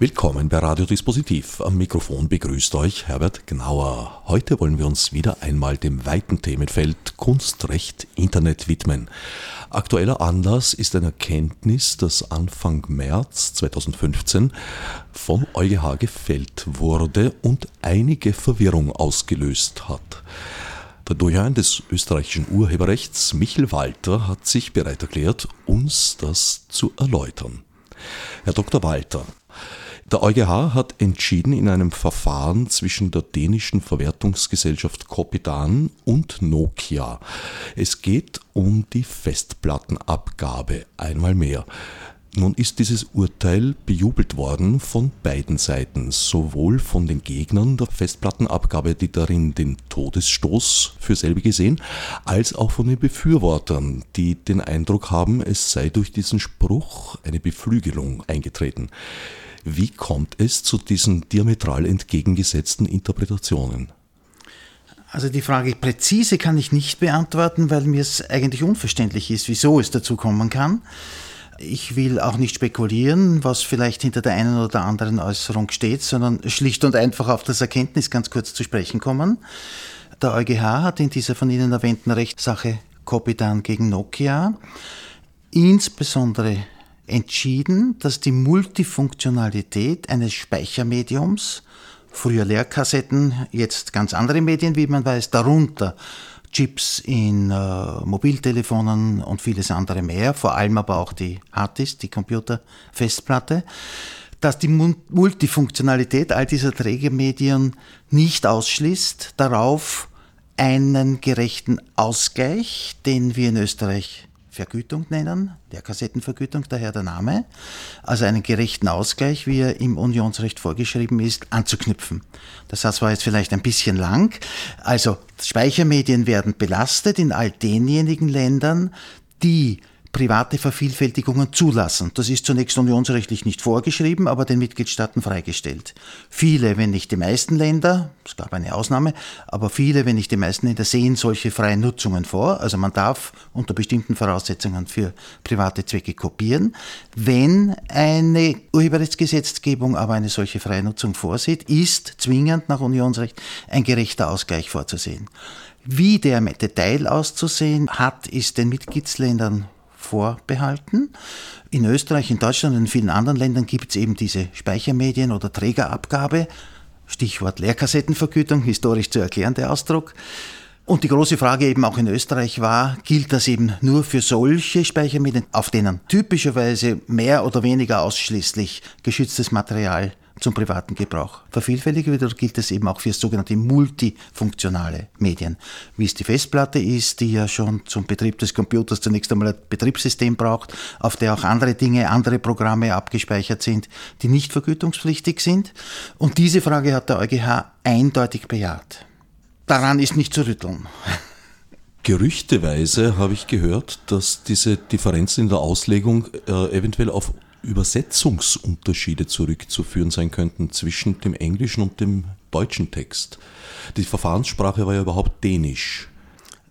Willkommen bei Radiodispositiv. Am Mikrofon begrüßt euch Herbert Gnauer. Heute wollen wir uns wieder einmal dem weiten Themenfeld Kunst, Recht, Internet widmen. Aktueller Anlass ist eine Erkenntnis, das Anfang März 2015 vom EuGH gefällt wurde und einige Verwirrung ausgelöst hat. Der Doyen des österreichischen Urheberrechts, Michel Walter, hat sich bereit erklärt, uns das zu erläutern. Herr Dr. Walter, der EuGH hat entschieden in einem Verfahren zwischen der dänischen Verwertungsgesellschaft Copidan und Nokia. Es geht um die Festplattenabgabe einmal mehr. Nun ist dieses Urteil bejubelt worden von beiden Seiten, sowohl von den Gegnern der Festplattenabgabe, die darin den Todesstoß für selbige sehen, als auch von den Befürwortern, die den Eindruck haben, es sei durch diesen Spruch eine Beflügelung eingetreten. Wie kommt es zu diesen diametral entgegengesetzten Interpretationen? Also die Frage präzise kann ich nicht beantworten, weil mir es eigentlich unverständlich ist, wieso es dazu kommen kann. Ich will auch nicht spekulieren, was vielleicht hinter der einen oder anderen Äußerung steht, sondern schlicht und einfach auf das Erkenntnis ganz kurz zu sprechen kommen. Der EuGH hat in dieser von Ihnen erwähnten Rechtssache Copidan gegen Nokia insbesondere entschieden, dass die Multifunktionalität eines Speichermediums, früher Leerkassetten, jetzt ganz andere Medien, wie man weiß, darunter Chips in äh, Mobiltelefonen und vieles andere mehr, vor allem aber auch die Harddisk, die Computerfestplatte, dass die Multifunktionalität all dieser Trägermedien nicht ausschließt, darauf einen gerechten Ausgleich, den wir in Österreich Vergütung nennen, der Kassettenvergütung, daher der Name, also einen gerechten Ausgleich, wie er im Unionsrecht vorgeschrieben ist, anzuknüpfen. Das Satz war jetzt vielleicht ein bisschen lang. Also Speichermedien werden belastet in all denjenigen Ländern, die private Vervielfältigungen zulassen. Das ist zunächst unionsrechtlich nicht vorgeschrieben, aber den Mitgliedstaaten freigestellt. Viele, wenn nicht die meisten Länder, es gab eine Ausnahme, aber viele, wenn nicht die meisten Länder sehen solche freien Nutzungen vor. Also man darf unter bestimmten Voraussetzungen für private Zwecke kopieren. Wenn eine Urheberrechtsgesetzgebung aber eine solche freie Nutzung vorsieht, ist zwingend nach Unionsrecht ein gerechter Ausgleich vorzusehen. Wie der im Detail auszusehen hat, ist den Mitgliedsländern vorbehalten. In Österreich, in Deutschland und in vielen anderen Ländern gibt es eben diese Speichermedien- oder Trägerabgabe. Stichwort Leerkassettenvergütung, historisch zu erklären der Ausdruck. Und die große Frage eben auch in Österreich war, gilt das eben nur für solche Speichermedien, auf denen typischerweise mehr oder weniger ausschließlich geschütztes Material zum privaten Gebrauch vervielfältigt wird, oder gilt das eben auch für sogenannte multifunktionale Medien, wie es die Festplatte ist, die ja schon zum Betrieb des Computers zunächst einmal ein Betriebssystem braucht, auf der auch andere Dinge, andere Programme abgespeichert sind, die nicht vergütungspflichtig sind. Und diese Frage hat der EuGH eindeutig bejaht. Daran ist nicht zu rütteln. Gerüchteweise habe ich gehört, dass diese Differenzen in der Auslegung äh, eventuell auf Übersetzungsunterschiede zurückzuführen sein könnten zwischen dem englischen und dem deutschen Text. Die Verfahrenssprache war ja überhaupt dänisch.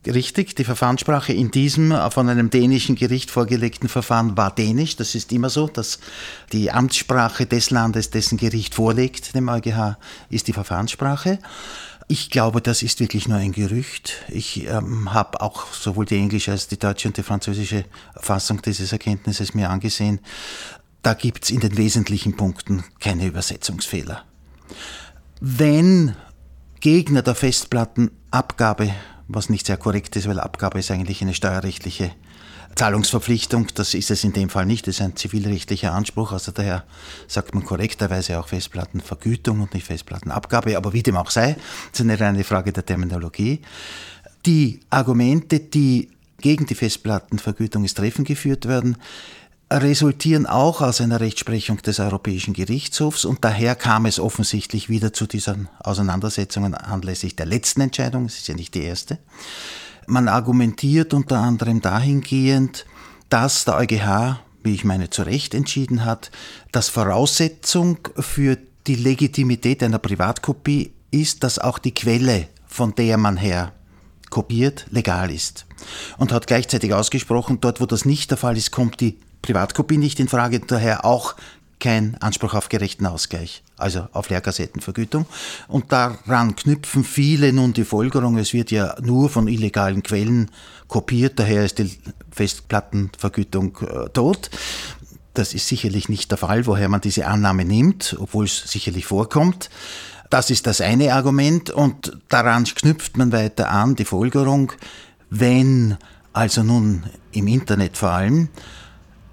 Richtig, die Verfahrenssprache in diesem von einem dänischen Gericht vorgelegten Verfahren war dänisch. Das ist immer so, dass die Amtssprache des Landes, dessen Gericht vorlegt, dem EuGH, ist die Verfahrenssprache. Ich glaube, das ist wirklich nur ein Gerücht. Ich ähm, habe auch sowohl die englische als die deutsche und die französische Fassung dieses Erkenntnisses mir angesehen. Da gibt es in den wesentlichen Punkten keine Übersetzungsfehler. Wenn Gegner der Festplattenabgabe, was nicht sehr korrekt ist, weil Abgabe ist eigentlich eine steuerrechtliche Zahlungsverpflichtung, das ist es in dem Fall nicht, das ist ein zivilrechtlicher Anspruch, also daher sagt man korrekterweise auch Festplattenvergütung und nicht Festplattenabgabe, aber wie dem auch sei, das ist eine reine Frage der Terminologie. Die Argumente, die gegen die Festplattenvergütung ins Treffen geführt werden, resultieren auch aus einer Rechtsprechung des Europäischen Gerichtshofs. Und daher kam es offensichtlich wieder zu diesen Auseinandersetzungen anlässlich der letzten Entscheidung, es ist ja nicht die erste. Man argumentiert unter anderem dahingehend, dass der EuGH, wie ich meine, zu Recht entschieden hat, dass Voraussetzung für die Legitimität einer Privatkopie ist, dass auch die Quelle von der man her kopiert, legal ist. Und hat gleichzeitig ausgesprochen, dort wo das nicht der Fall ist, kommt die Privatkopie nicht in Frage, daher auch kein Anspruch auf gerechten Ausgleich, also auf Lehrkassettenvergütung. Und daran knüpfen viele nun die Folgerung, es wird ja nur von illegalen Quellen kopiert, daher ist die Festplattenvergütung äh, tot. Das ist sicherlich nicht der Fall, woher man diese Annahme nimmt, obwohl es sicherlich vorkommt. Das ist das eine Argument und daran knüpft man weiter an die Folgerung, wenn also nun im Internet vor allem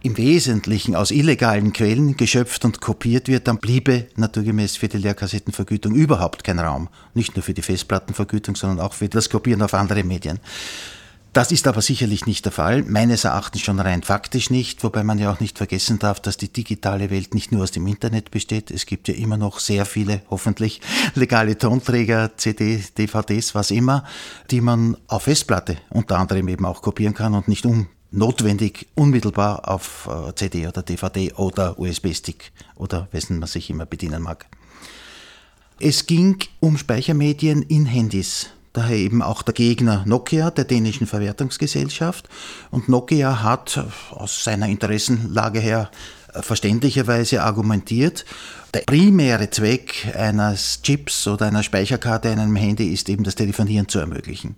im Wesentlichen aus illegalen Quellen geschöpft und kopiert wird, dann bliebe naturgemäß für die Lehrkassettenvergütung überhaupt kein Raum. Nicht nur für die Festplattenvergütung, sondern auch für das Kopieren auf andere Medien. Das ist aber sicherlich nicht der Fall, meines Erachtens schon rein faktisch nicht, wobei man ja auch nicht vergessen darf, dass die digitale Welt nicht nur aus dem Internet besteht. Es gibt ja immer noch sehr viele, hoffentlich, legale Tonträger, CD, DVDs, was immer, die man auf Festplatte unter anderem eben auch kopieren kann und nicht um notwendig unmittelbar auf äh, CD oder DVD oder USB-Stick oder wessen man sich immer bedienen mag. Es ging um Speichermedien in Handys. Daher eben auch der Gegner Nokia, der dänischen Verwertungsgesellschaft. Und Nokia hat aus seiner Interessenlage her äh, verständlicherweise argumentiert, der primäre Zweck eines Chips oder einer Speicherkarte in einem Handy ist eben das Telefonieren zu ermöglichen.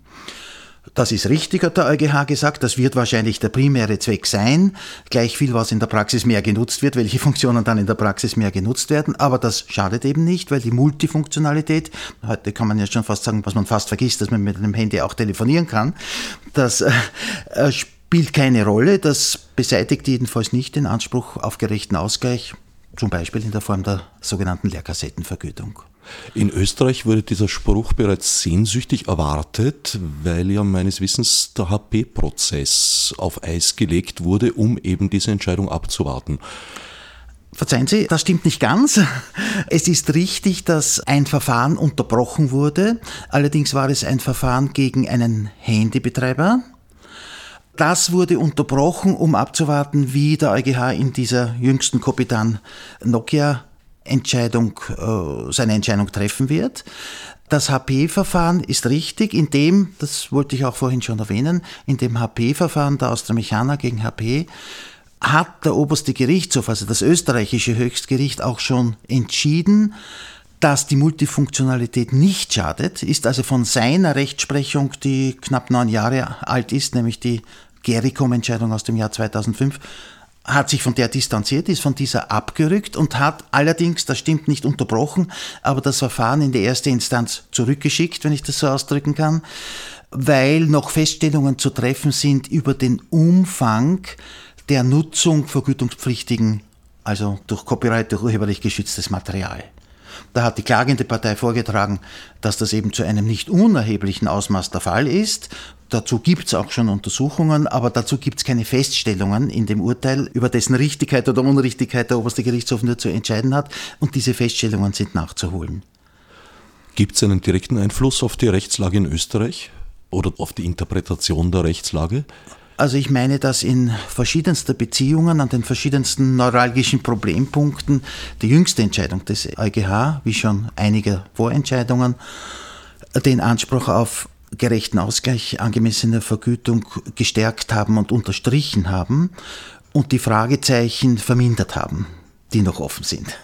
Das ist richtig, hat der EuGH gesagt. Das wird wahrscheinlich der primäre Zweck sein. Gleich viel, was in der Praxis mehr genutzt wird, welche Funktionen dann in der Praxis mehr genutzt werden. Aber das schadet eben nicht, weil die Multifunktionalität, heute kann man ja schon fast sagen, was man fast vergisst, dass man mit einem Handy auch telefonieren kann, das äh, äh spielt keine Rolle. Das beseitigt jedenfalls nicht den Anspruch auf gerechten Ausgleich, zum Beispiel in der Form der sogenannten Lehrkassettenvergütung. In Österreich wurde dieser Spruch bereits sehnsüchtig erwartet, weil ja meines Wissens der HP-Prozess auf Eis gelegt wurde, um eben diese Entscheidung abzuwarten. Verzeihen Sie, das stimmt nicht ganz. Es ist richtig, dass ein Verfahren unterbrochen wurde. Allerdings war es ein Verfahren gegen einen Handybetreiber. Das wurde unterbrochen, um abzuwarten, wie der EuGH in dieser jüngsten Kopitan Nokia Entscheidung, äh, seine Entscheidung treffen wird. Das HP-Verfahren ist richtig, in dem, das wollte ich auch vorhin schon erwähnen, in dem HP-Verfahren der Austromechaner gegen HP hat der oberste Gerichtshof, also das österreichische Höchstgericht, auch schon entschieden, dass die Multifunktionalität nicht schadet, ist also von seiner Rechtsprechung, die knapp neun Jahre alt ist, nämlich die Gericom-Entscheidung aus dem Jahr 2005, hat sich von der distanziert, ist von dieser abgerückt und hat allerdings, das stimmt nicht unterbrochen, aber das Verfahren in die erste Instanz zurückgeschickt, wenn ich das so ausdrücken kann, weil noch Feststellungen zu treffen sind über den Umfang der Nutzung vergütungspflichtigen, also durch Copyright, durch urheberlich geschütztes Material. Da hat die klagende Partei vorgetragen, dass das eben zu einem nicht unerheblichen Ausmaß der Fall ist. Dazu gibt es auch schon Untersuchungen, aber dazu gibt es keine Feststellungen in dem Urteil, über dessen Richtigkeit oder Unrichtigkeit der oberste Gerichtshof nur zu entscheiden hat. Und diese Feststellungen sind nachzuholen. Gibt es einen direkten Einfluss auf die Rechtslage in Österreich oder auf die Interpretation der Rechtslage? Also ich meine, dass in verschiedenster Beziehungen an den verschiedensten neuralgischen Problempunkten die jüngste Entscheidung des EuGH, wie schon einige Vorentscheidungen, den Anspruch auf gerechten Ausgleich, angemessene Vergütung gestärkt haben und unterstrichen haben und die Fragezeichen vermindert haben, die noch offen sind.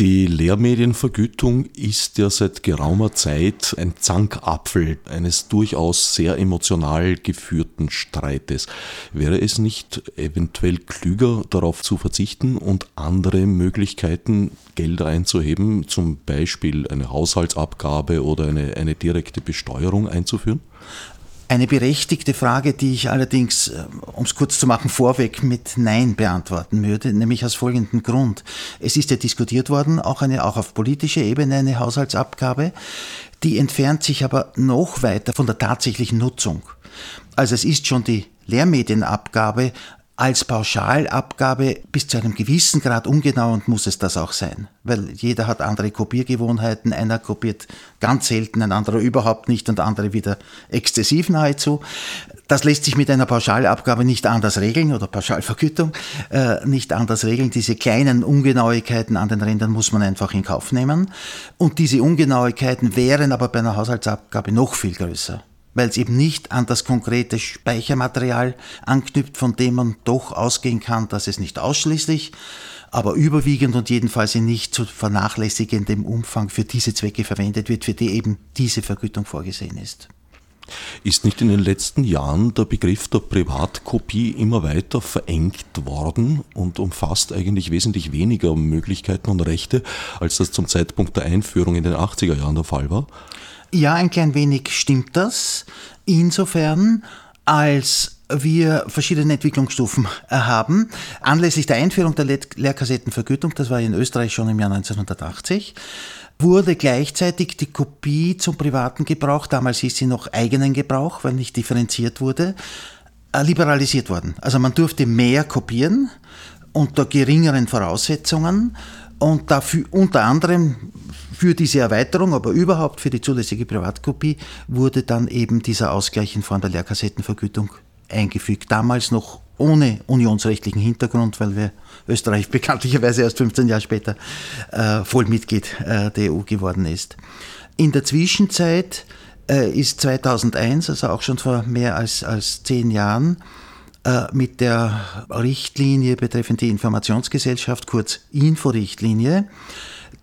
Die Lehrmedienvergütung ist ja seit geraumer Zeit ein Zankapfel eines durchaus sehr emotional geführten Streites. Wäre es nicht eventuell klüger, darauf zu verzichten und andere Möglichkeiten, Gelder einzuheben, zum Beispiel eine Haushaltsabgabe oder eine, eine direkte Besteuerung einzuführen? Eine berechtigte Frage, die ich allerdings, äh, um es kurz zu machen, vorweg mit Nein beantworten würde, nämlich aus folgendem Grund. Es ist ja diskutiert worden, auch, eine, auch auf politischer Ebene eine Haushaltsabgabe, die entfernt sich aber noch weiter von der tatsächlichen Nutzung. Also es ist schon die Lehrmedienabgabe als Pauschalabgabe bis zu einem gewissen Grad ungenau und muss es das auch sein. Weil jeder hat andere Kopiergewohnheiten. Einer kopiert ganz selten, ein anderer überhaupt nicht und andere wieder exzessiv nahezu. Das lässt sich mit einer Pauschalabgabe nicht anders regeln oder Pauschalvergütung äh, nicht anders regeln. Diese kleinen Ungenauigkeiten an den Rändern muss man einfach in Kauf nehmen. Und diese Ungenauigkeiten wären aber bei einer Haushaltsabgabe noch viel größer weil es eben nicht an das konkrete Speichermaterial anknüpft, von dem man doch ausgehen kann, dass es nicht ausschließlich, aber überwiegend und jedenfalls in nicht zu vernachlässigendem Umfang für diese Zwecke verwendet wird, für die eben diese Vergütung vorgesehen ist. Ist nicht in den letzten Jahren der Begriff der Privatkopie immer weiter verengt worden und umfasst eigentlich wesentlich weniger Möglichkeiten und Rechte, als das zum Zeitpunkt der Einführung in den 80er Jahren der Fall war? Ja, ein klein wenig stimmt das. Insofern, als wir verschiedene Entwicklungsstufen haben. Anlässlich der Einführung der Lehrkassettenvergütung, das war in Österreich schon im Jahr 1980, wurde gleichzeitig die Kopie zum privaten Gebrauch, damals hieß sie noch eigenen Gebrauch, weil nicht differenziert wurde, äh, liberalisiert worden. Also man durfte mehr kopieren unter geringeren Voraussetzungen und dafür unter anderem für diese Erweiterung, aber überhaupt für die zulässige Privatkopie, wurde dann eben dieser Ausgleich in Form der Lehrkassettenvergütung eingefügt. Damals noch ohne unionsrechtlichen Hintergrund, weil wir Österreich bekanntlicherweise erst 15 Jahre später äh, Vollmitglied äh, der EU geworden ist. In der Zwischenzeit äh, ist 2001, also auch schon vor mehr als, als zehn Jahren, äh, mit der Richtlinie betreffend die Informationsgesellschaft, kurz Info-Richtlinie,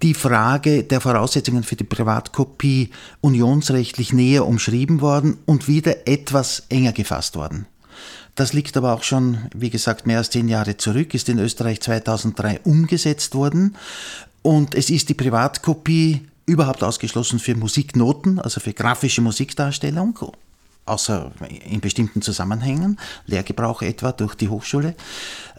die Frage der Voraussetzungen für die Privatkopie unionsrechtlich näher umschrieben worden und wieder etwas enger gefasst worden. Das liegt aber auch schon, wie gesagt, mehr als zehn Jahre zurück, ist in Österreich 2003 umgesetzt worden und es ist die Privatkopie überhaupt ausgeschlossen für Musiknoten, also für grafische Musikdarstellung außer in bestimmten Zusammenhängen, Lehrgebrauch etwa durch die Hochschule.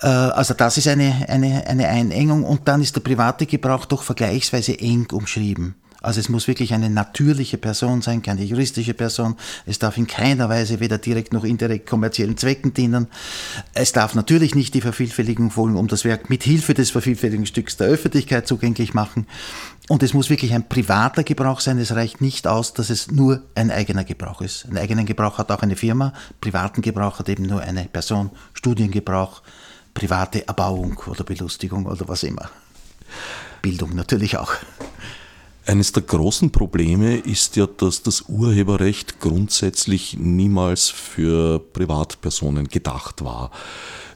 Äh, also das ist eine, eine, eine Einengung und dann ist der private Gebrauch doch vergleichsweise eng umschrieben. Also es muss wirklich eine natürliche Person sein, keine juristische Person. Es darf in keiner Weise weder direkt noch indirekt kommerziellen Zwecken dienen. Es darf natürlich nicht die Vervielfältigung folgen, um das Werk mit Hilfe des Vervielfältigungsstücks der Öffentlichkeit zugänglich machen. Und es muss wirklich ein privater Gebrauch sein. Es reicht nicht aus, dass es nur ein eigener Gebrauch ist. Ein eigenen Gebrauch hat auch eine Firma, privaten Gebrauch hat eben nur eine Person, Studiengebrauch, private Erbauung oder Belustigung oder was immer. Bildung natürlich auch. Eines der großen Probleme ist ja, dass das Urheberrecht grundsätzlich niemals für Privatpersonen gedacht war.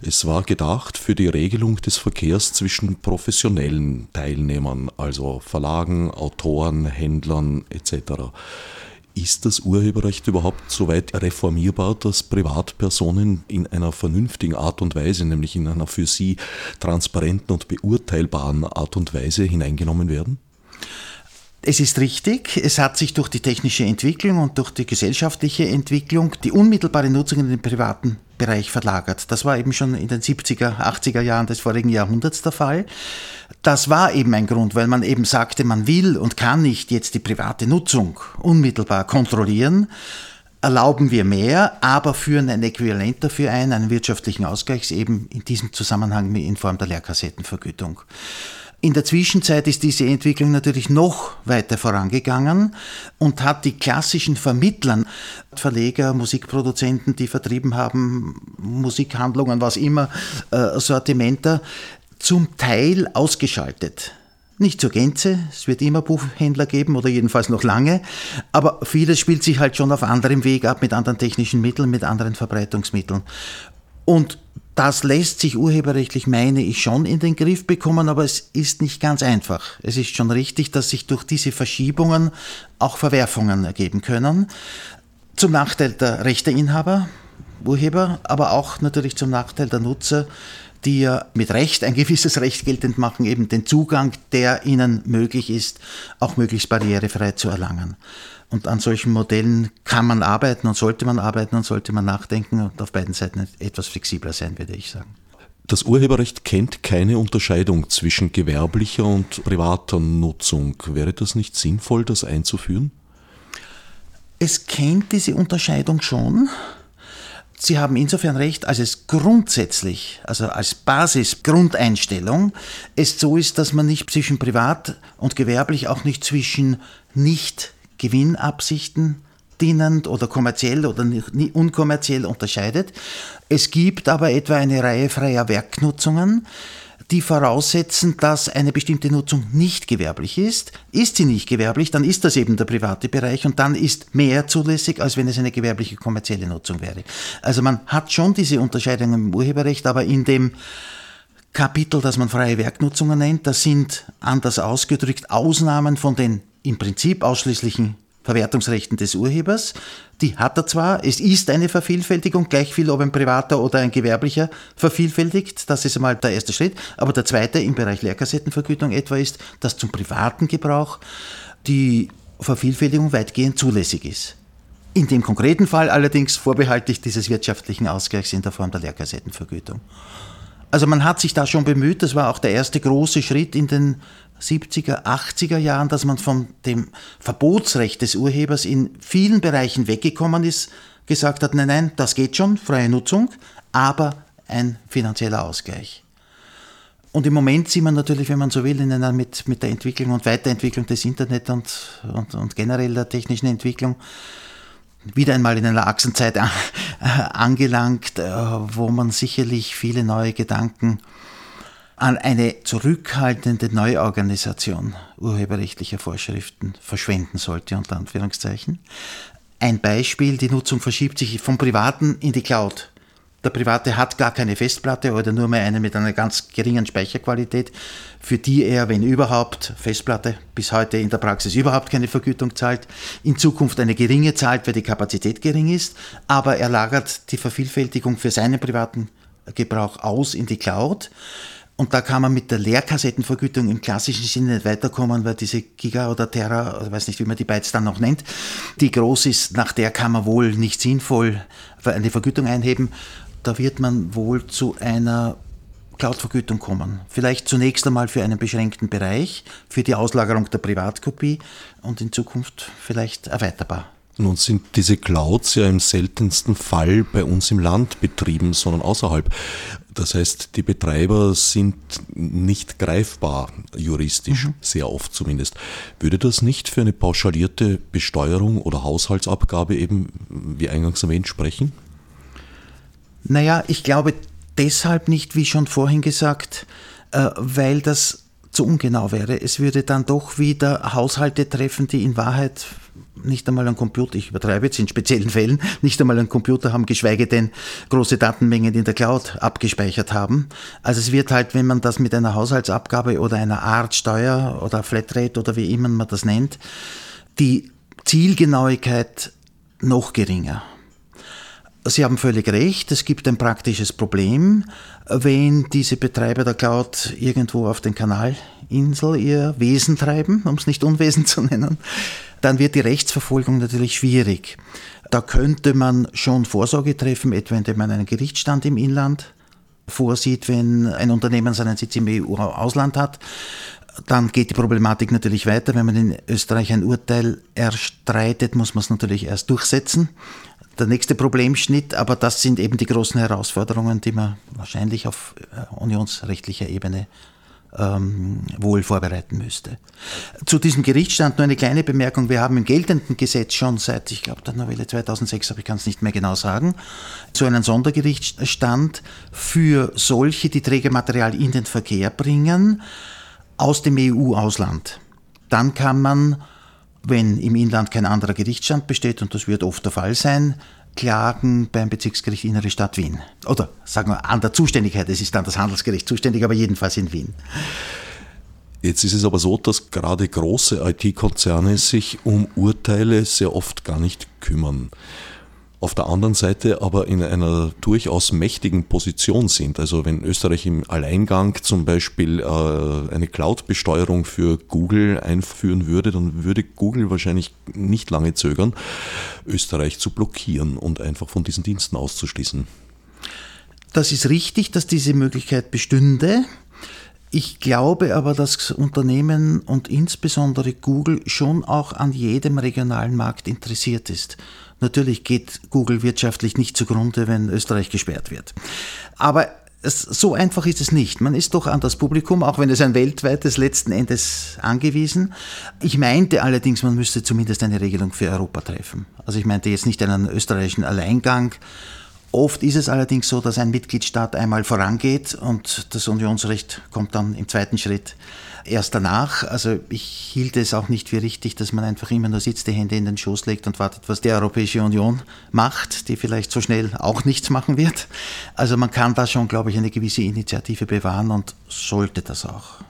Es war gedacht für die Regelung des Verkehrs zwischen professionellen Teilnehmern, also Verlagen, Autoren, Händlern etc. Ist das Urheberrecht überhaupt so weit reformierbar, dass Privatpersonen in einer vernünftigen Art und Weise, nämlich in einer für sie transparenten und beurteilbaren Art und Weise hineingenommen werden? Es ist richtig, es hat sich durch die technische Entwicklung und durch die gesellschaftliche Entwicklung die unmittelbare Nutzung in den privaten Bereich verlagert. Das war eben schon in den 70er, 80er Jahren des vorigen Jahrhunderts der Fall. Das war eben ein Grund, weil man eben sagte, man will und kann nicht jetzt die private Nutzung unmittelbar kontrollieren. Erlauben wir mehr, aber führen ein Äquivalent dafür ein, einen wirtschaftlichen Ausgleich, eben in diesem Zusammenhang in Form der Lehrkassettenvergütung. In der Zwischenzeit ist diese Entwicklung natürlich noch weiter vorangegangen und hat die klassischen Vermittlern, Verleger, Musikproduzenten, die vertrieben haben, Musikhandlungen, was immer, äh, Sortimenter, zum Teil ausgeschaltet. Nicht zur Gänze, es wird immer Buchhändler geben oder jedenfalls noch lange, aber vieles spielt sich halt schon auf anderem Weg ab, mit anderen technischen Mitteln, mit anderen Verbreitungsmitteln. Und das lässt sich urheberrechtlich, meine ich, schon in den Griff bekommen, aber es ist nicht ganz einfach. Es ist schon richtig, dass sich durch diese Verschiebungen auch Verwerfungen ergeben können. Zum Nachteil der Rechteinhaber, Urheber, aber auch natürlich zum Nachteil der Nutzer, die ja mit Recht ein gewisses Recht geltend machen, eben den Zugang, der ihnen möglich ist, auch möglichst barrierefrei zu erlangen. Und an solchen Modellen kann man arbeiten und sollte man arbeiten und sollte man nachdenken und auf beiden Seiten etwas flexibler sein, würde ich sagen. Das Urheberrecht kennt keine Unterscheidung zwischen gewerblicher und privater Nutzung. Wäre das nicht sinnvoll, das einzuführen? Es kennt diese Unterscheidung schon. Sie haben insofern recht, als es grundsätzlich, also als Basis-Grundeinstellung, es so ist, dass man nicht zwischen privat und gewerblich, auch nicht zwischen nicht Gewinnabsichten dienend oder kommerziell oder unkommerziell unterscheidet. Es gibt aber etwa eine Reihe freier Werknutzungen, die voraussetzen, dass eine bestimmte Nutzung nicht gewerblich ist. Ist sie nicht gewerblich, dann ist das eben der private Bereich und dann ist mehr zulässig, als wenn es eine gewerbliche kommerzielle Nutzung wäre. Also man hat schon diese Unterscheidung im Urheberrecht, aber in dem Kapitel, das man freie Werknutzungen nennt, das sind anders ausgedrückt Ausnahmen von den im Prinzip ausschließlichen Verwertungsrechten des Urhebers. Die hat er zwar, es ist eine Vervielfältigung, gleich viel ob ein privater oder ein gewerblicher vervielfältigt, das ist einmal der erste Schritt. Aber der zweite im Bereich Leerkassettenvergütung etwa ist, dass zum privaten Gebrauch die Vervielfältigung weitgehend zulässig ist. In dem konkreten Fall allerdings vorbehaltlich dieses wirtschaftlichen Ausgleichs in der Form der Leerkassettenvergütung. Also man hat sich da schon bemüht, das war auch der erste große Schritt in den 70er, 80er Jahren, dass man von dem Verbotsrecht des Urhebers in vielen Bereichen weggekommen ist, gesagt hat, nein, nein, das geht schon, freie Nutzung, aber ein finanzieller Ausgleich. Und im Moment sind wir natürlich, wenn man so will, in einer mit, mit der Entwicklung und Weiterentwicklung des Internet und, und, und generell der technischen Entwicklung wieder einmal in einer Achsenzeit angelangt, äh, wo man sicherlich viele neue Gedanken an eine zurückhaltende Neuorganisation urheberrechtlicher Vorschriften verschwenden sollte, unter Anführungszeichen. Ein Beispiel, die Nutzung verschiebt sich vom Privaten in die Cloud. Der Private hat gar keine Festplatte oder nur mehr eine mit einer ganz geringen Speicherqualität, für die er, wenn überhaupt, Festplatte bis heute in der Praxis überhaupt keine Vergütung zahlt, in Zukunft eine geringe zahlt, weil die Kapazität gering ist, aber er lagert die Vervielfältigung für seinen privaten Gebrauch aus in die Cloud und da kann man mit der Leerkassettenvergütung im klassischen Sinne nicht weiterkommen, weil diese Giga oder Terra, ich weiß nicht, wie man die Bytes dann noch nennt, die groß ist, nach der kann man wohl nicht sinnvoll eine Vergütung einheben. Da wird man wohl zu einer Cloud-Vergütung kommen. Vielleicht zunächst einmal für einen beschränkten Bereich, für die Auslagerung der Privatkopie und in Zukunft vielleicht erweiterbar. Nun sind diese Clouds ja im seltensten Fall bei uns im Land betrieben, sondern außerhalb. Das heißt, die Betreiber sind nicht greifbar juristisch, mhm. sehr oft zumindest. Würde das nicht für eine pauschalierte Besteuerung oder Haushaltsabgabe eben, wie eingangs erwähnt, sprechen? Naja, ich glaube deshalb nicht, wie schon vorhin gesagt, äh, weil das zu ungenau wäre. Es würde dann doch wieder Haushalte treffen, die in Wahrheit nicht einmal einen Computer, ich übertreibe jetzt in speziellen Fällen, nicht einmal einen Computer haben, geschweige denn große Datenmengen in der Cloud abgespeichert haben. Also es wird halt, wenn man das mit einer Haushaltsabgabe oder einer Art Steuer oder Flatrate oder wie immer man das nennt, die Zielgenauigkeit noch geringer. Sie haben völlig recht, es gibt ein praktisches Problem, wenn diese Betreiber der Cloud irgendwo auf den Kanalinsel ihr Wesen treiben, um es nicht Unwesen zu nennen, dann wird die Rechtsverfolgung natürlich schwierig. Da könnte man schon Vorsorge treffen, etwa indem man einen Gerichtsstand im Inland vorsieht, wenn ein Unternehmen seinen Sitz im EU-Ausland hat. Dann geht die Problematik natürlich weiter. Wenn man in Österreich ein Urteil erstreitet, muss man es natürlich erst durchsetzen. Der nächste Problemschnitt, aber das sind eben die großen Herausforderungen, die man wahrscheinlich auf äh, unionsrechtlicher Ebene ähm, wohl vorbereiten müsste. Zu diesem Gerichtsstand nur eine kleine Bemerkung. Wir haben im geltenden Gesetz schon seit, ich glaube, der Novelle 2006, aber ich kann es nicht mehr genau sagen, so einen Sondergerichtsstand für solche, die Trägermaterial in den Verkehr bringen, aus dem EU-Ausland. Dann kann man, wenn im Inland kein anderer Gerichtsstand besteht, und das wird oft der Fall sein, klagen beim Bezirksgericht Innere Stadt Wien. Oder sagen wir an der Zuständigkeit, es ist dann das Handelsgericht zuständig, aber jedenfalls in Wien. Jetzt ist es aber so, dass gerade große IT-Konzerne sich um Urteile sehr oft gar nicht kümmern auf der anderen Seite aber in einer durchaus mächtigen Position sind. Also wenn Österreich im Alleingang zum Beispiel äh, eine Cloud-Besteuerung für Google einführen würde, dann würde Google wahrscheinlich nicht lange zögern, Österreich zu blockieren und einfach von diesen Diensten auszuschließen. Das ist richtig, dass diese Möglichkeit bestünde. Ich glaube aber, dass Unternehmen und insbesondere Google schon auch an jedem regionalen Markt interessiert ist. Natürlich geht Google wirtschaftlich nicht zugrunde, wenn Österreich gesperrt wird. Aber es, so einfach ist es nicht. Man ist doch an das Publikum, auch wenn es ein weltweites letzten Endes angewiesen. Ich meinte allerdings, man müsste zumindest eine Regelung für Europa treffen. Also ich meinte jetzt nicht einen österreichischen Alleingang. Oft ist es allerdings so, dass ein Mitgliedstaat einmal vorangeht und das Unionsrecht kommt dann im zweiten Schritt erst danach. Also ich hielt es auch nicht für richtig, dass man einfach immer nur sitzt, die Hände in den Schoß legt und wartet, was die Europäische Union macht, die vielleicht so schnell auch nichts machen wird. Also man kann da schon, glaube ich, eine gewisse Initiative bewahren und sollte das auch.